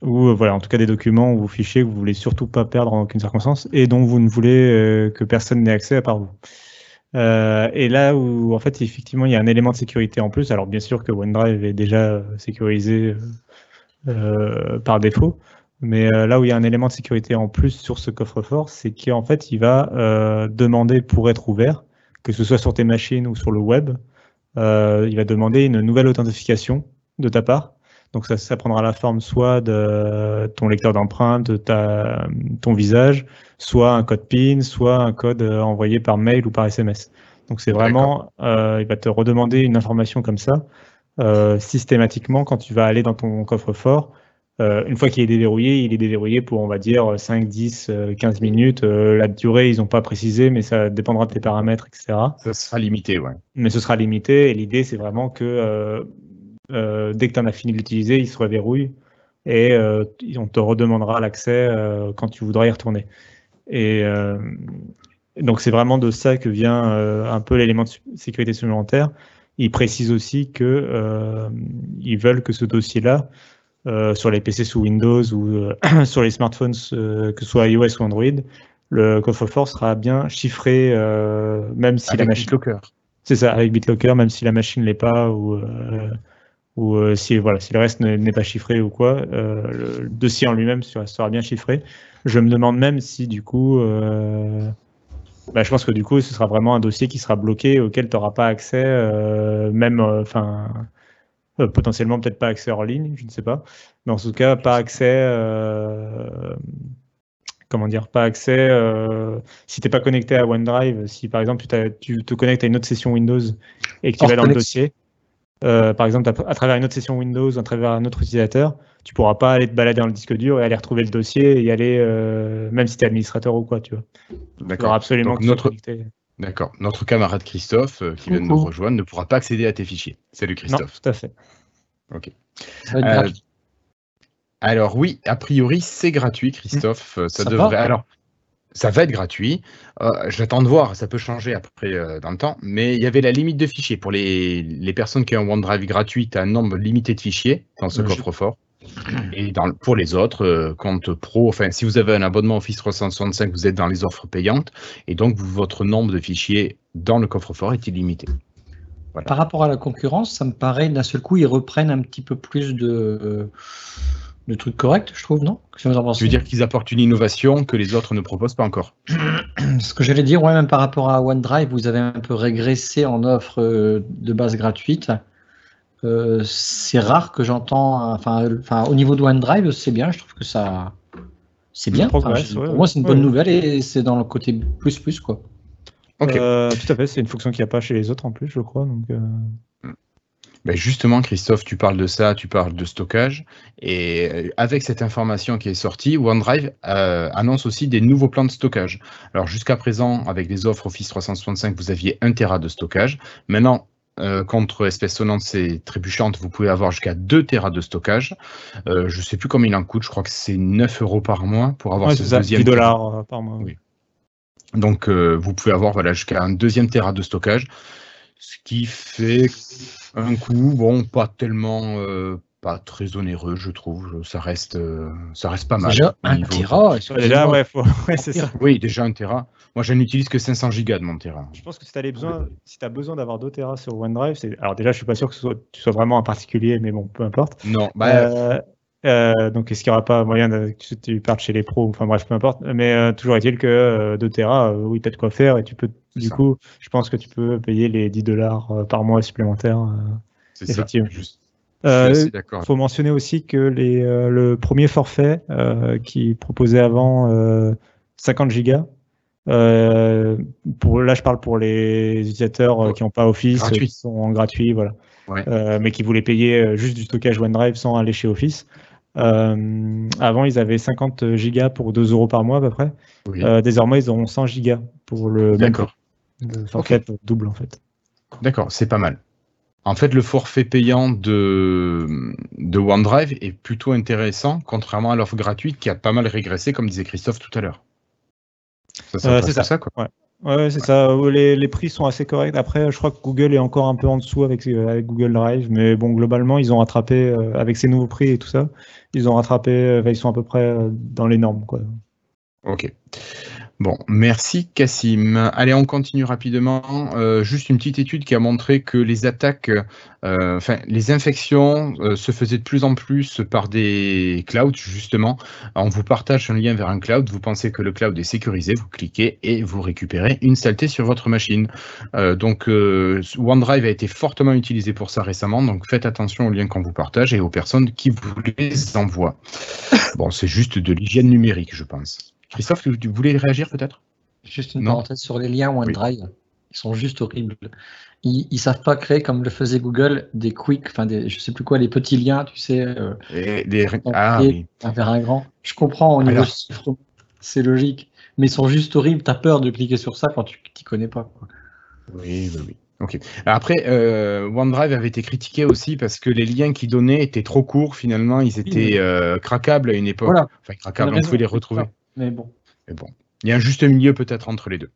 ou voilà, en tout cas des documents ou fichiers que vous voulez surtout pas perdre en aucune circonstance et dont vous ne voulez que personne n'ait accès à part vous. Et là où en fait effectivement il y a un élément de sécurité en plus, alors bien sûr que OneDrive est déjà sécurisé par défaut, mais là où il y a un élément de sécurité en plus sur ce coffre-fort, c'est qu'en fait il va demander pour être ouvert que ce soit sur tes machines ou sur le web, euh, il va demander une nouvelle authentification de ta part. Donc ça, ça prendra la forme soit de ton lecteur d'empreinte, de ton visage, soit un code PIN, soit un code euh, envoyé par mail ou par SMS. Donc c'est vraiment, euh, il va te redemander une information comme ça systématiquement quand tu vas aller dans ton coffre-fort euh, une fois qu'il est déverrouillé, il est déverrouillé pour, on va dire, 5, 10, 15 minutes. Euh, la durée, ils n'ont pas précisé, mais ça dépendra de tes paramètres, etc. Ça sera limité, ouais. Mais ce sera limité. Et l'idée, c'est vraiment que euh, dès que tu en as fini de l'utiliser, il se reverrouille et on te redemandera l'accès quand tu voudras y retourner. Et donc, c'est vraiment de ça que vient un peu l'élément de sécurité supplémentaire. Ils précisent aussi que ils veulent que ce dossier-là euh, sur les PC sous Windows ou euh, (clears throat) sur les smartphones, euh, que ce soit iOS ou Android, le coffre-fort sera bien chiffré, même si avec la machine. BitLocker. C'est ça, avec BitLocker, même si la machine ne l'est pas ou, ou si, voilà, si le reste n'est pas chiffré ou quoi, le dossier en lui-même sera bien chiffré. Je me demande même si du coup. Bah, je pense que du coup, ce sera vraiment un dossier qui sera bloqué, auquel tu n'auras pas accès, même, enfin, euh, potentiellement peut-être pas accès hors ligne, je ne sais pas. Mais en tout cas, pas accès. Euh, comment dire, pas accès. Euh, si tu n'es pas connecté à OneDrive, si par exemple tu, te connectes à une autre session Windows et que tu vas dans le dossier, par exemple à, travers une autre session Windows, à travers un autre utilisateur, tu pourras pas aller te balader dans le disque dur et aller retrouver le dossier et aller, même si tu es administrateur ou quoi, tu vois. D'accord. absolument Donc, notre... D'accord. Notre camarade Christophe, euh, qui vient de nous rejoindre, ne pourra pas accéder à tes fichiers. Salut Christophe. Non, tout à fait. Ok. Euh, alors oui, a priori, c'est gratuit, Christophe. Euh, ça, devrait. alors, ça va être gratuit. J'attends de voir, ça peut changer après dans le temps. Mais il y avait la limite de fichiers. Pour les, les personnes qui ont un OneDrive gratuit, tu as un nombre limité de fichiers dans ce coffre-fort. Et dans, pour les autres, euh, compte pro, enfin, si vous avez un abonnement Office 365, vous êtes dans les offres payantes, et donc votre nombre de fichiers dans le coffre-fort est illimité. Par rapport à la concurrence, ça me paraît d'un seul coup, ils reprennent un petit peu plus de, de trucs corrects, je trouve, non? Je veux dire qu'ils apportent une innovation que les autres ne proposent pas encore? (clears throat) Ce que j'allais dire, ouais, même par rapport à OneDrive, vous avez un peu régressé en offre euh, de base gratuite. Euh, c'est rare que j'entends. Enfin, enfin, au niveau de OneDrive, c'est bien. Je trouve que ça, c'est bien. pour moi, c'est une bonne nouvelle et c'est dans le côté plus plus quoi. Euh, tout à fait. C'est une fonction qu'il n'y a pas chez les autres en plus, je crois. Donc. Euh. Ben justement, Christophe, tu parles de ça, tu parles de stockage. Et avec cette information qui est sortie, OneDrive annonce aussi des nouveaux plans de stockage. Alors jusqu'à présent, avec des offres Office 365, vous aviez 1 Tera de stockage. Maintenant, euh, contre espèces sonnantes et trébuchantes, vous pouvez avoir jusqu'à 2 Tera de stockage. Euh, je ne sais plus combien il en coûte, je crois que c'est 9 euros par mois pour avoir ce deuxième. 10 dollars euh, par mois. Oui. Donc vous pouvez avoir voilà, jusqu'à un deuxième Tera de stockage, ce qui fait un coût, bon, pas tellement, pas très onéreux, je trouve. Ça reste, euh, ça reste pas mal. Déjà, un Tera, Déjà, ouais, faut- (laughs) ouais, c'est ça. Oui, déjà un Tera. Moi, je n'utilise que 500 gigas de mon Tera. Je pense que si tu as besoin, si as besoin d'avoir 2 Tera sur OneDrive, c'est. Alors déjà, je suis pas sûr que ce soit- tu sois vraiment un particulier, mais bon, peu importe. Non, bah, Euh, euh, donc, est-ce qu'il n'y aura pas moyen de, que tu partes chez les pros? Enfin bref, peu importe. Mais euh, toujours est-il que euh, 2 Tera, euh, oui, tu as de quoi faire et tu peux. Du ça. coup, je pense que tu peux payer les 10 dollars par mois supplémentaires. c'est ça. effectivement. Juste. Il faut mentionner aussi que les, le premier forfait qui proposait avant euh, 50 gigas, pour, là je parle pour les utilisateurs qui n'ont pas Office, Gratuit. qui sont en gratuit, voilà, Ouais. Euh, mais qui voulaient payer juste du stockage OneDrive sans aller chez Office. Euh, avant, ils avaient 50 gigas pour 2 euros par mois à peu près. Oui. Euh, désormais, ils auront 100 gigas pour le même forfait double en fait. D'accord, c'est pas mal. En fait, le forfait payant de, de OneDrive est plutôt intéressant, contrairement à l'offre gratuite qui a pas mal régressé, comme disait Christophe tout à l'heure. Ça, ça Euh, c'est ça. ça, quoi. Ouais, c'est ça. Les, les prix sont assez corrects. Après, je crois que Google est encore un peu en dessous avec, euh, Google Drive, mais bon, globalement, ils ont rattrapé euh, avec ces nouveaux prix et tout ça. Ils ont rattrapé, euh, ils sont à peu près euh, dans les normes, quoi. Ok. Bon, merci Cassim. Allez, on continue rapidement. Euh, juste une petite étude qui a montré que les attaques, euh, enfin les infections euh, se faisaient de plus en plus par des clouds, justement. On vous partage un lien vers un cloud, vous pensez que le cloud est sécurisé, vous cliquez et vous récupérez une saleté sur votre machine. Euh, donc euh, OneDrive a été fortement utilisé pour ça récemment, donc faites attention aux liens qu'on vous partage et aux personnes qui vous les envoient. Bon, c'est juste de l'hygiène numérique, je pense. Christophe, tu, tu voulais réagir peut-être? Juste une Non. parenthèse sur les liens OneDrive. Ils sont juste horribles. Ils, ils savent pas créer comme le faisait Google des quick, enfin des, je sais plus quoi, les petits liens, tu sais, euh, Et on Ah crée oui. un vers un grand. Je comprends au niveau chiffre, c'est logique, mais ils sont juste horribles. T'as peur de cliquer sur ça quand tu t'y connais pas. quoi. Oui, oui, oui. Ok. Après, euh, OneDrive avait été critiqué aussi parce que les liens qu'ils donnaient étaient trop courts. Finalement, ils étaient euh, craquables à une époque. Voilà. Enfin, craquables, on pouvait les retrouver. Mais bon. Mais bon, il y a un juste milieu peut-être entre les deux.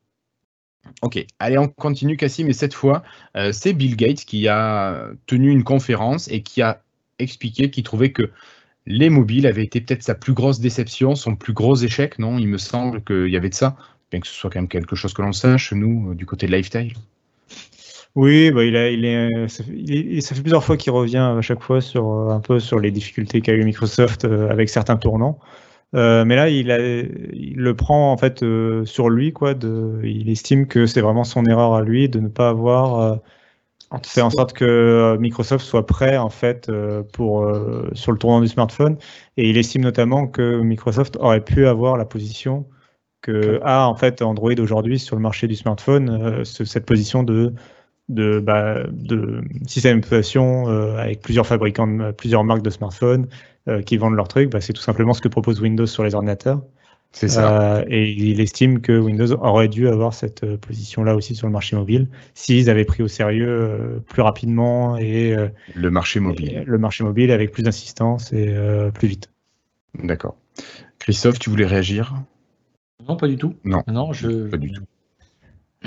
Ok, allez, on continue, Cassim, et cette fois, euh, c'est Bill Gates qui a tenu une conférence et qui a expliqué qu'il trouvait que les mobiles avaient été peut-être sa plus grosse déception, son plus gros échec, non? Il me semble qu'il y avait de ça, bien que ce soit quand même quelque chose que l'on sache, nous, euh, du côté de Lifestyle. Oui, bah, il a, il est, ça fait, il est- ça fait plusieurs fois qu'il revient à chaque fois sur euh, un peu sur les difficultés qu'a eu Microsoft euh, avec certains tournants. Euh, mais là, il, a, il le prend en fait euh, sur lui, quoi. De, il estime que c'est vraiment son erreur à lui de ne pas avoir euh, fait en sorte que Microsoft soit prêt en fait pour sur le tournant du smartphone. Et il estime notamment que Microsoft aurait pu avoir la position que a en fait Android aujourd'hui sur le marché du smartphone, ce- cette position de de, bah, de système d'exploitation euh, avec plusieurs fabricants, de- plusieurs marques de smartphones euh, qui vendent leurs trucs, bah, c'est tout simplement ce que propose Windows sur les ordinateurs. C'est ça. Euh, et il estime que Windows aurait dû avoir cette position-là aussi sur le marché mobile s'ils avaient pris au sérieux euh, plus rapidement et, euh, le marché mobile. le marché mobile avec plus d'insistance et euh, plus vite. D'accord. Christophe, tu voulais réagir? Non, pas du tout. Non. Non, je. Pas du tout.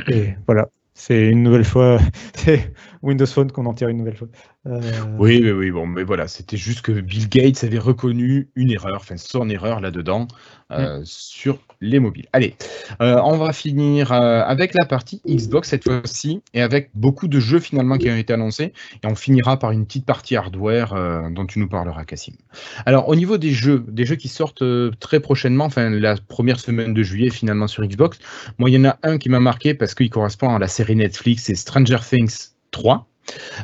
Et voilà, c'est une nouvelle fois, (laughs) Windows Phone qu'on en tire une nouvelle fois. Euh, Oui, oui, oui, bon, mais voilà, c'était juste que Bill Gates avait reconnu une erreur, enfin son erreur là-dedans, euh, sur les mobiles. Allez, euh, on va finir avec la partie Xbox cette fois-ci, et avec beaucoup de jeux finalement qui ont été annoncés, et on finira par une petite partie hardware dont tu nous parleras, Cassim. Alors, au niveau des jeux, des jeux qui sortent très prochainement, enfin la première semaine de juillet finalement sur Xbox, moi il y en a un qui m'a marqué parce qu'il correspond à la série Netflix, c'est Stranger Things 3.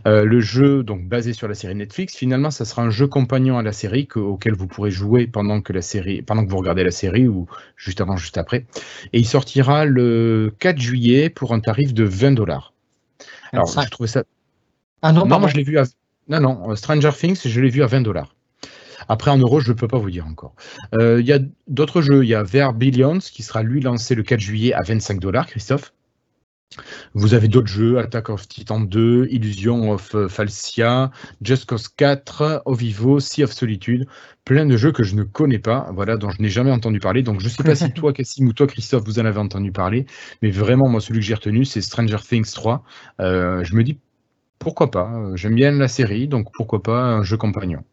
Euh, le jeu, donc basé sur la série Netflix, finalement, ça sera un jeu compagnon à la série que- auquel vous pourrez jouer pendant que la série, pendant que vous regardez la série ou juste avant, juste après. Et il sortira le 4 juillet pour un tarif de 20 dollars. Alors, 25. je trouvais ça. Ah non, Non, moi je l'ai vu à. Non, non, euh, Stranger Things, je l'ai vu à 20 dollars. Après, en euros, je ne peux pas vous dire encore. Euh, Il y a d'autres jeux. Il y a VR Billions qui sera lui lancé le 4 juillet à 25 dollars, Christophe. Vous avez d'autres jeux, Attack of Titan 2, Illusion of euh, Falcia, Just Cause 4, Ovivo, Sea of Solitude, plein de jeux que je ne connais pas, voilà, dont je n'ai jamais entendu parler. Donc je ne sais pas si (laughs) toi, Cassim, ou toi, Christophe, vous en avez entendu parler, mais vraiment, moi, celui que j'ai retenu, c'est Stranger Things 3. Euh, je me dis, pourquoi pas J'aime bien la série, donc pourquoi pas un jeu compagnon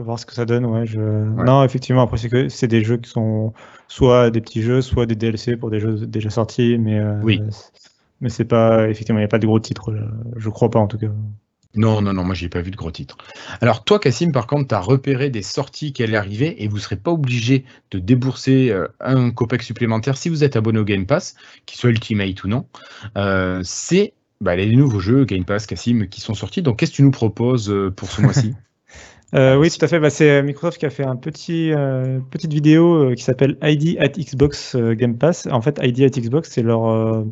voir ce que ça donne. Ouais, je... Non, effectivement, après, c'est que c'est des jeux qui sont soit des petits jeux, soit des DLC pour des jeux déjà sortis, mais, oui. mais c'est pas, effectivement, il n'y a pas de gros titres, je crois pas en tout cas. Non, non, non, moi j'ai pas vu de gros titres. Alors toi, Cassim, par contre, tu as repéré des sorties qui allaient arriver et vous ne serez pas obligé de débourser euh, un copec supplémentaire si vous êtes abonné au Game Pass, qu'il soit Ultimate ou non. Euh, c'est bah, les nouveaux jeux Game Pass, Cassim, qui sont sortis. Donc qu'est-ce que tu nous proposes euh, pour ce mois-ci? (laughs) oui, tout à fait. Bah, c'est Microsoft qui a fait une petit, petite vidéo qui s'appelle ID at Xbox Game Pass. En fait, ID at Xbox, c'est leur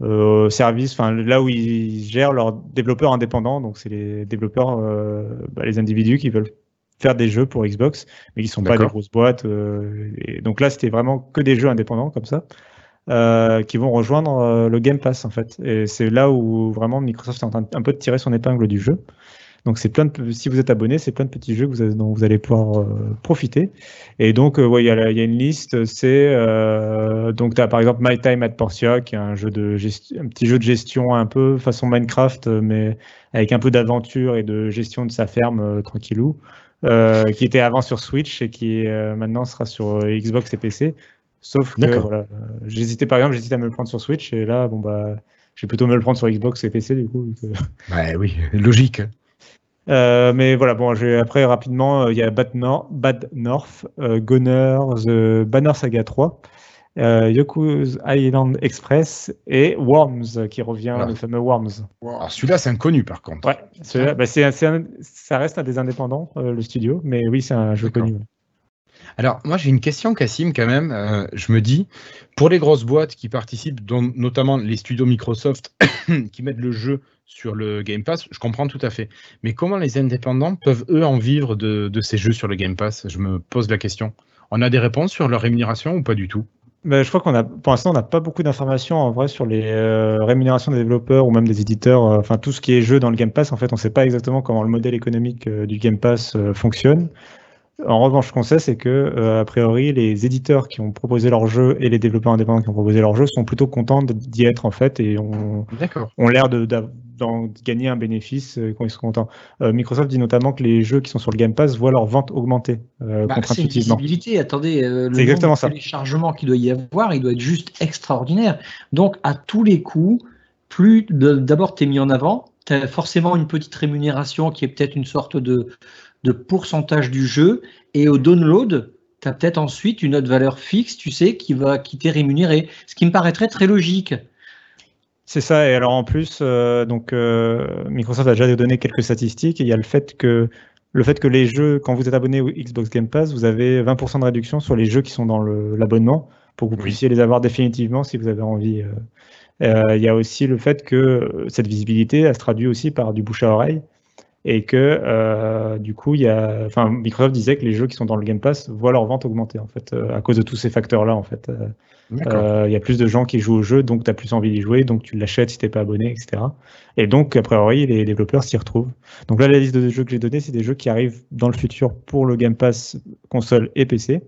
euh, service, enfin là où ils gèrent leurs développeurs indépendants, donc c'est les développeurs, euh, bah, les individus qui veulent faire des jeux pour Xbox, mais qui sont pas des grosses boîtes. Euh, et donc là, c'était vraiment que des jeux indépendants comme ça, euh, qui vont rejoindre euh, le Game Pass en fait. Et c'est là où vraiment Microsoft est en train un peu de tirer son épingle du jeu. Donc c'est plein de, si vous êtes abonné, c'est plein de petits jeux que vous dont vous allez pouvoir euh, profiter. Et donc, euh, il y, a une liste. C'est euh, donc tu as par exemple My Time at Portia, qui est un jeu de un petit jeu de gestion un peu façon Minecraft, mais avec un peu d'aventure et de gestion de sa ferme tranquillou, qui était avant sur Switch et qui maintenant sera sur Xbox et PC. Sauf que voilà, j'hésitais par exemple, j'hésitais à me le prendre sur Switch et là, bon bah, je vais plutôt me le prendre sur Xbox et PC du coup. Bah oui, logique. Euh, mais voilà, bon, après rapidement, euh, il y a Bad, Bad North, euh, Gunner, The Banner Saga 3, euh, Yoku's Island Express et Worms qui revient, le fameux Worms. Alors celui-là, c'est inconnu par contre. Ouais, bah, ça reste un des indépendants, le studio, mais oui, c'est un jeu connu. Alors, moi, j'ai une question, Cassim, quand même. je me dis, pour les grosses boîtes qui participent, dont notamment les studios Microsoft (coughs) qui mettent le jeu sur le Game Pass, je comprends tout à fait. Mais comment les indépendants peuvent, eux, en vivre de, ces jeux sur le Game Pass? Je me pose la question. On a des réponses sur leur rémunération ou pas du tout? Ben, je crois qu'on a, pour l'instant, on n'a pas beaucoup d'informations en vrai sur les euh, rémunérations des développeurs ou même des éditeurs. Euh, enfin, tout ce qui est jeu dans le Game Pass, en fait, on ne sait pas exactement comment le modèle économique euh, du Game Pass fonctionne. En revanche, ce qu'on sait, c'est que, a priori, les éditeurs qui ont proposé leur jeu et les développeurs indépendants qui ont proposé leur jeu sont plutôt contents d'y être, en fait, et ont, ont l'air de, gagner un bénéfice euh, quand ils sont contents. Euh, Microsoft dit notamment que les jeux qui sont sur le Game Pass voient leur vente augmenter euh, bah, C'est une visibilité. Attendez, le exactement de qu'il doit y avoir, il doit être juste extraordinaire. Donc, à tous les coups, plus d'abord tu es mis en avant, tu as forcément une petite rémunération qui est peut-être une sorte de, de pourcentage du jeu, et au download, tu as peut-être ensuite une autre valeur fixe, tu sais, qui va qui t'est rémunérée. Ce qui me paraîtrait très logique. C'est ça, et alors en plus, euh, donc euh, Microsoft a déjà donné quelques statistiques, il y a le fait que le fait que les jeux, quand vous êtes abonné au Xbox Game Pass, vous avez 20% de réduction sur les jeux qui sont dans l'abonnement pour que vous puissiez les avoir définitivement si vous avez envie. Euh, il y a aussi le fait que cette visibilité, elle se traduit aussi par du bouche à oreille et que du coup, il y a, enfin, Microsoft disait que les jeux qui sont dans le Game Pass voient leur vente augmenter en fait à cause de tous ces facteurs-là en fait. Euh, il y a plus de gens qui jouent au jeu, donc tu as plus envie d'y jouer, donc tu l'achètes si t'es pas abonné, etc. Et donc, a priori, les développeurs s'y retrouvent. Donc là, la liste de jeux que j'ai donnée, c'est des jeux qui arrivent dans le futur pour le Game Pass console et PC.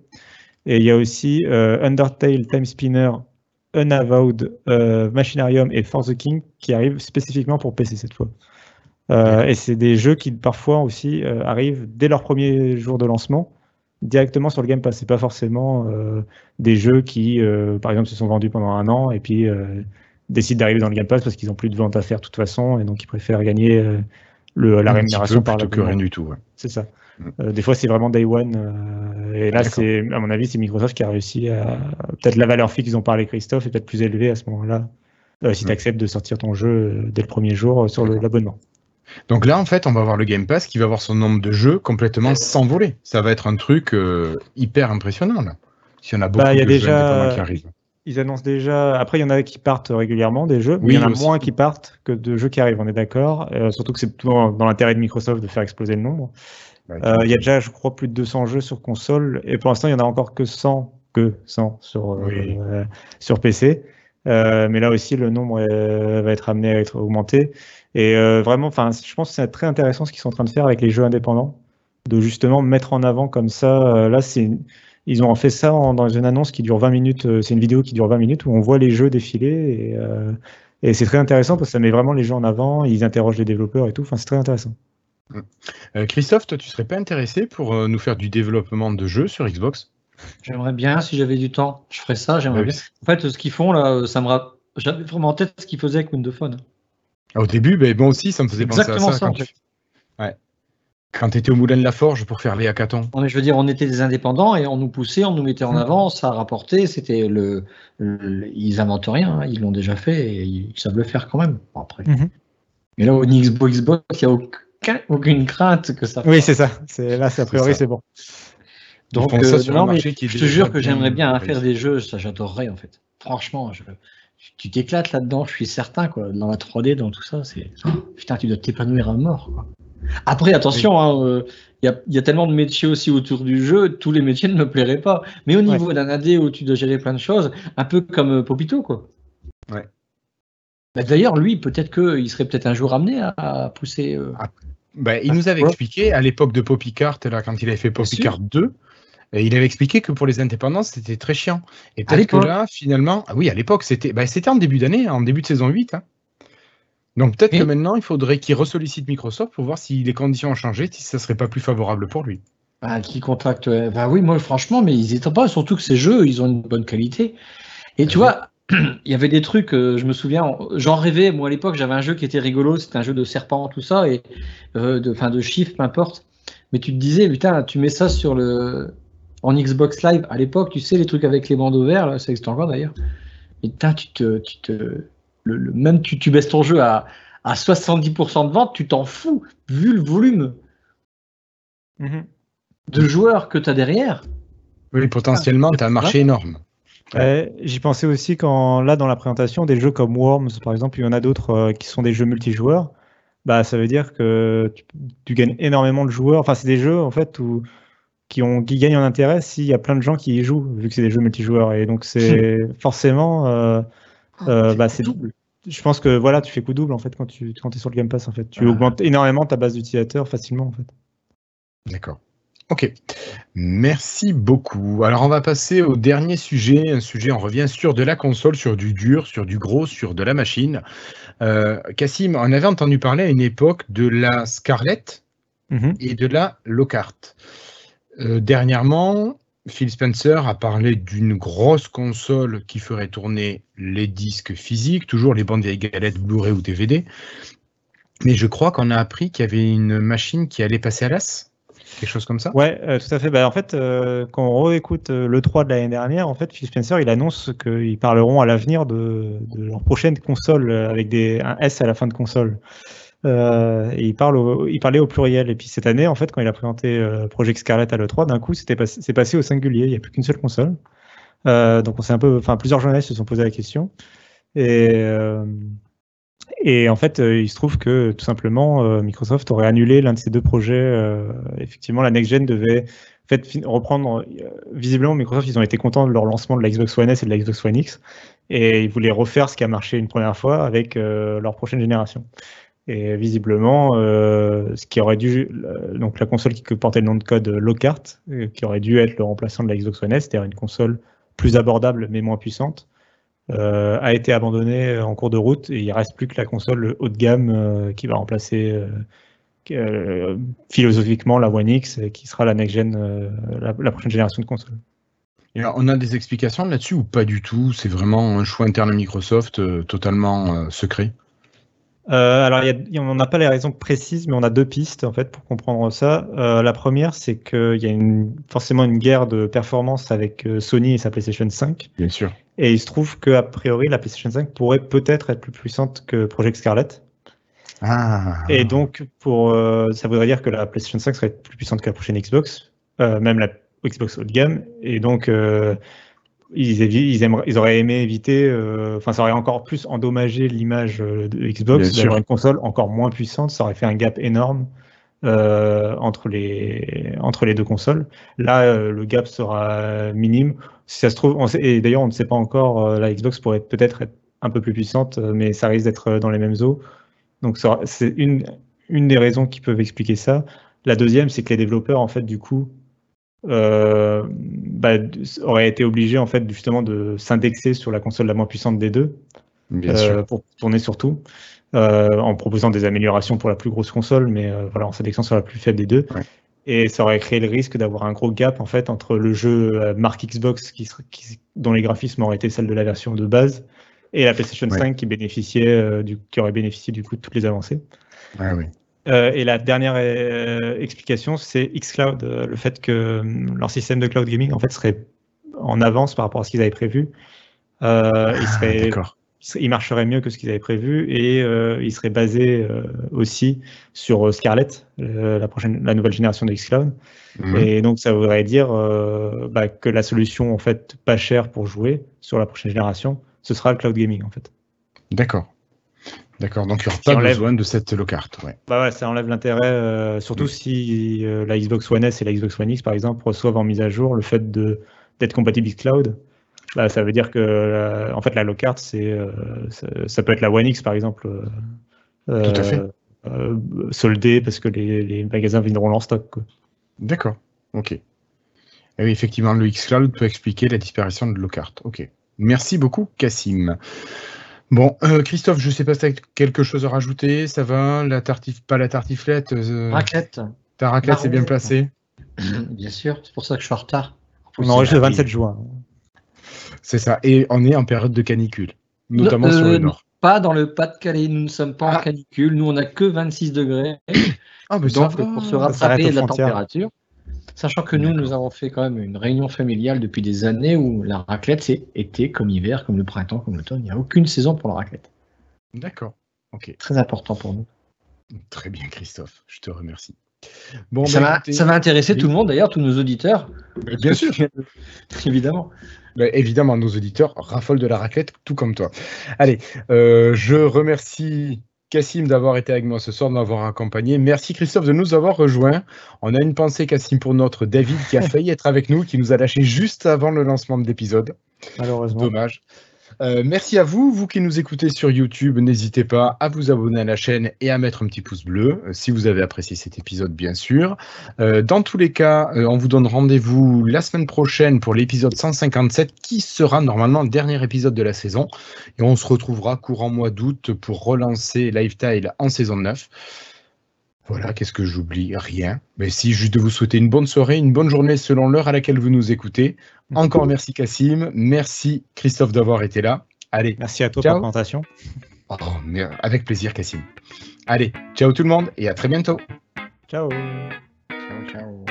Et il y a aussi euh, Undertale, Time Spinner, Unavowed, euh, Machinarium et For the King qui arrivent spécifiquement pour PC cette fois. Et c'est des jeux qui parfois aussi arrivent dès leur premier jour de lancement directement sur le Game Pass. C'est pas forcément euh, des jeux qui, euh, par exemple, se sont vendus pendant un an et puis euh, décident d'arriver dans le Game Pass parce qu'ils n'ont plus de vente à faire de toute façon et donc ils préfèrent gagner le, la rémunération par que rien du tout. C'est ça. Mm. des fois, c'est vraiment Day One. et là, c'est, à mon avis, c'est Microsoft qui a réussi à. Peut-être la valeur fixe dont parlait Christophe est peut-être plus élevée à ce moment-là, si mm. tu acceptes de sortir ton jeu dès le premier jour sur l'abonnement. Donc là, en fait, on va avoir le Game Pass qui va avoir son nombre de jeux complètement s'envoler. Ça va être un truc euh, hyper impressionnant, là. Si on a beaucoup bah, de déjà... jeux qui arrivent. Ils annoncent déjà. Après, il y en a qui partent régulièrement des jeux, mais il y en a moins qui partent que de jeux qui arrivent. On est d'accord. Euh, surtout que c'est dans, dans l'intérêt de Microsoft de faire exploser le nombre. Euh, il y a déjà, je crois, plus de 200 jeux sur console, et pour l'instant, il y en a encore que 100, que 100 sur sur PC. Mais là aussi, le nombre va être amené à être augmenté. Et euh, vraiment, enfin, je pense que c'est très intéressant ce qu'ils sont en train de faire avec les jeux indépendants, de justement mettre en avant comme ça. Euh, là, c'est ils ont fait ça dans une annonce qui dure 20 minutes. Euh, c'est une vidéo qui dure 20 minutes où on voit les jeux défiler et, c'est très intéressant parce que ça met vraiment les jeux en avant. Ils interrogent les développeurs et tout. Enfin, c'est très intéressant. Euh, Christophe, toi, tu serais pas intéressé pour euh, nous faire du développement de jeux sur Xbox? J'aimerais bien, si j'avais du temps, je ferais ça. J'aimerais bien. En fait, ce qu'ils font là, ça me rappelle. J'avais vraiment en tête ce qu'ils faisaient avec Windows Phone. Au début, ben, moi aussi, ça me faisait penser à Exactement ça, ça, quand tu quand étais au Moulin de la Forge pour faire les hackathons. Non, mais je veux dire, on était des indépendants et on nous poussait, on nous mettait en Mhm. avant, ça rapportait. C'était le, le- ils inventent rien, hein, ils l'ont déjà fait et ils savent le faire quand même. Après. Mhm. Mais là, au Xbox, il n'y a aucun- aucune crainte que ça. Oui, c'est ça. C'est là, a priori, c'est bon. Donc, euh, sur non, mais je te jure que j'aimerais bien faire des jeux, ça j'adorerais en fait. Franchement, je- tu t'éclates là-dedans, je suis certain, quoi. Dans la 3D, dans tout ça, c'est. Putain, tu dois t'épanouir à mort, quoi. Après, attention, hein, euh, il y, a, il y a tellement de métiers aussi autour du jeu, tous les métiers (laughs) ne me plairaient pas. Mais au niveau d'un AD où tu dois gérer plein de choses, un peu comme euh, Popito, quoi. Ouais. Bah, D'ailleurs, lui, peut-être qu'il serait peut-être un jour amené à, à pousser. euh, Ben, il nous avait expliqué à l'époque de Poppycart, là, quand il avait fait Poppycart 2, et il avait expliqué que pour les indépendants, c'était très chiant. Et peut-être que là, finalement, ah oui, à l'époque, c'était c'était en début d'année, en début de saison 8. hein. Donc peut-être que maintenant, il faudrait qu'il ressollicite Microsoft pour voir si les conditions ont changé, si ça serait pas plus favorable pour lui. Ah, qui contacte ouais. Bah oui, moi franchement, mais ils n'hésitent pas, surtout que ces jeux, ils ont une bonne qualité. Et tu Ouais. vois, (clears throat) il y avait des trucs, euh, je me souviens, j'en rêvais, moi à l'époque, j'avais un jeu qui était rigolo, c'était un jeu de serpent, tout ça, et euh, de, fin, de chiffres, peu importe. Mais tu te disais, putain, tu mets ça sur le. En Xbox Live, à l'époque, tu sais, les trucs avec les bandeaux verts, là, ça existe encore d'ailleurs. Putain, tu te. Tu te le, le- même tu, tu baisses ton jeu à, à 70% de vente, tu t'en fous, vu le volume Mhm. de joueurs que tu as derrière. Oui, potentiellement, tu as un marché énorme. Ouais, J'y pensais aussi quand, là, dans la présentation, des jeux comme Worms, par exemple, il y en a d'autres euh, qui sont des jeux multijoueurs. Bah, ça veut dire que tu, tu gagnes énormément de joueurs. Enfin, c'est des jeux, en fait, où, qui, ont, qui gagnent en intérêt s'il y a plein de gens qui y jouent, vu que c'est des jeux multijoueurs. Et donc, c'est (laughs) forcément. euh, euh, bah, c'est double. Je pense que voilà, tu fais coup double en fait quand tu quand es sur le Game Pass en fait. Tu Ah. augmentes énormément ta base d'utilisateurs facilement en fait. D'accord. Ok. Merci beaucoup. Alors, on va passer au dernier sujet. Un sujet, on revient sur de la console, sur du dur, sur du gros, sur de la machine. Euh, Cassim, on avait entendu parler à une époque de la Scarlett Mhm. et de la Lockhart. Euh, dernièrement, Phil Spencer a parlé d'une grosse console qui ferait tourner les disques physiques, toujours les bandes vieilles galettes Blu-ray ou DVD. Mais je crois qu'on a appris qu'il y avait une machine qui allait passer à l'as. Quelque chose comme ça Ouais, euh, tout à fait. Bah, en fait, euh, quand on réécoute le 3 de l'année dernière, en fait, Phil Spencer, il annonce qu'ils parleront à l'avenir de, leur prochaine console avec des, un S à la fin de console. Euh, il, parle au- il parlait au pluriel. Et puis cette année, en fait, quand il a présenté euh, Project Scarlett à l'E3, d'un coup, c'est passé au singulier. Il n'y a plus qu'une seule console. Euh, donc on un peu, plusieurs journalistes se sont posé la question. Et, euh, et en fait, euh, il se trouve que tout simplement, euh, Microsoft aurait annulé l'un de ces deux projets. effectivement, la next gen devait en fait, reprendre. visiblement, Microsoft, ils ont été contents de leur lancement de la Xbox One S et de la Xbox One X, et ils voulaient refaire ce qui a marché une première fois avec leur prochaine génération. Et visiblement, euh, ce qui aurait dû, donc la console qui portait le nom de code Lockhart, euh, qui aurait dû être le remplaçant de la Xbox One S, c'est-à-dire une console plus abordable mais moins puissante, euh, a été abandonnée en cours de route et il reste plus que la console haut de gamme qui va remplacer philosophiquement la One X et qui sera la next gen, la, prochaine génération de consoles. On a des explications là-dessus ou pas du tout? C'est vraiment un choix interne Microsoft totalement secret? Euh, alors, il y a- il y a- on n'a pas les raisons précises, mais on a deux pistes en fait pour comprendre ça. Euh, la première, c'est qu'il y a une, forcément une guerre de performance avec euh, Sony et sa PlayStation 5. Bien sûr. Et il se trouve qu'a priori, la PlayStation 5 pourrait peut-être être plus puissante que Project Scarlett. Ah Et donc, pour, euh, ça voudrait dire que la PlayStation 5 serait plus puissante que la prochaine Xbox, même la Xbox haut de gamme. Et donc, ils, ils, aimeraient- ils auraient aimé éviter, euh, enfin, ça aurait encore plus endommagé l'image euh, de Xbox d'avoir une console encore moins puissante. Ça aurait fait un gap énorme euh, entre, les, entre les deux consoles. Là, euh, le gap sera minime. Si ça se trouve, on sait- et d'ailleurs, on ne sait pas encore, la Xbox pourrait peut-être être un peu plus puissante, mais ça risque d'être dans les mêmes eaux. Donc c'est une, une des raisons qui peuvent expliquer ça. La deuxième, c'est que les développeurs, en fait, du coup, euh, bah, auraient été obligés, en fait, justement, de s'indexer sur la console la moins puissante des deux Bien euh, sûr. pour tourner sur tout. en proposant des améliorations pour la plus grosse console, mais voilà, en sélection sur la plus faible des deux. Et ça aurait créé le risque d'avoir un gros gap en fait entre le jeu marque Xbox qui, dont les graphismes auraient été celles de la version de base et la PlayStation 5 qui bénéficiait du, qui aurait bénéficié du coup de toutes les avancées. oui. Euh, et la dernière euh, explication, c'est xCloud, euh, le fait que leur système de cloud gaming en fait serait en avance par rapport à ce qu'ils avaient prévu. il, ah, serait, il, marcherait mieux que ce qu'ils avaient prévu et il serait basé aussi sur Scarlett, la, prochaine, la nouvelle génération de xCloud. Mhm. Et donc ça voudrait dire bah, que la solution en fait pas chère pour jouer sur la prochaine génération, ce sera le cloud gaming en fait. D'accord. D'accord, donc il n'y aura pas besoin de cette low carte. Ouais. Bah ouais, ça enlève l'intérêt, euh, surtout si euh, la Xbox One S et la Xbox One X, par exemple, reçoivent en mise à jour le fait d'être compatible avec cloud. Bah, ça veut dire que euh, en fait la low carte, c'est, ça, peut être la One X, par exemple, Tout à fait. soldée parce que les, les, magasins viendront en stock. D'accord, ok. Et oui, effectivement, le Xcloud peut expliquer la disparition de low carte. Ok. Merci beaucoup, Cassim. Bon, euh, Christophe, je sais pas si tu as quelque chose à rajouter. Ça va la tartif... Pas la tartiflette euh, Raclette. Ta raclette s'est bien placée (clears throat) Bien sûr, c'est pour ça que je suis en retard. On enregistre le 27 juin. C'est ça. Et on est en période de canicule, notamment sur le euh, nord. Pas dans le Pas-de-Calais, nous ne sommes pas en ah. canicule. Nous, on n'a que 26 degrés. Ah, mais Donc, pour se rattraper la température, Sachant que nous, nous avons fait quand même une réunion familiale depuis des années où la raclette, c'est été comme hiver, comme le printemps, comme l'automne. Il n'y a aucune saison pour la raclette. D'accord. Ok. Très important pour nous. Très bien, Christophe. Je te remercie. Bon, ça, bah, va, intéresser tout le monde, d'ailleurs, tous nos auditeurs. bien sûr. (laughs) évidemment. Bah, évidemment, nos auditeurs raffolent de la raclette, tout comme toi. Allez, euh, je remercie Cassim d'avoir été avec moi ce soir, de m'avoir accompagné. Merci Christophe de nous avoir rejoints. On a une pensée, Cassim, pour notre David qui a (laughs) failli être avec nous, qui nous a lâché juste avant le lancement de l'épisode. Malheureusement. Dommage. Euh, merci à vous, vous qui nous écoutez sur YouTube. N'hésitez pas à vous abonner à la chaîne et à mettre un petit pouce bleu euh, si vous avez apprécié cet épisode, bien sûr. Euh, dans tous les cas, on vous donne rendez-vous la semaine prochaine pour l'épisode 157 qui sera normalement le dernier épisode de la saison. Et on se retrouvera courant mois d'août pour relancer Lifetile en saison 9. Voilà, qu'est-ce que j'oublie? Rien. Mais si, juste de vous souhaiter une bonne soirée, une bonne journée selon l'heure à laquelle vous nous écoutez. Encore merci Cassim, merci Christophe d'avoir été là. Allez. Merci à toi pour la présentation. Oh, avec plaisir Cassim. Allez, ciao tout le monde et à très bientôt. Ciao. Ciao, ciao.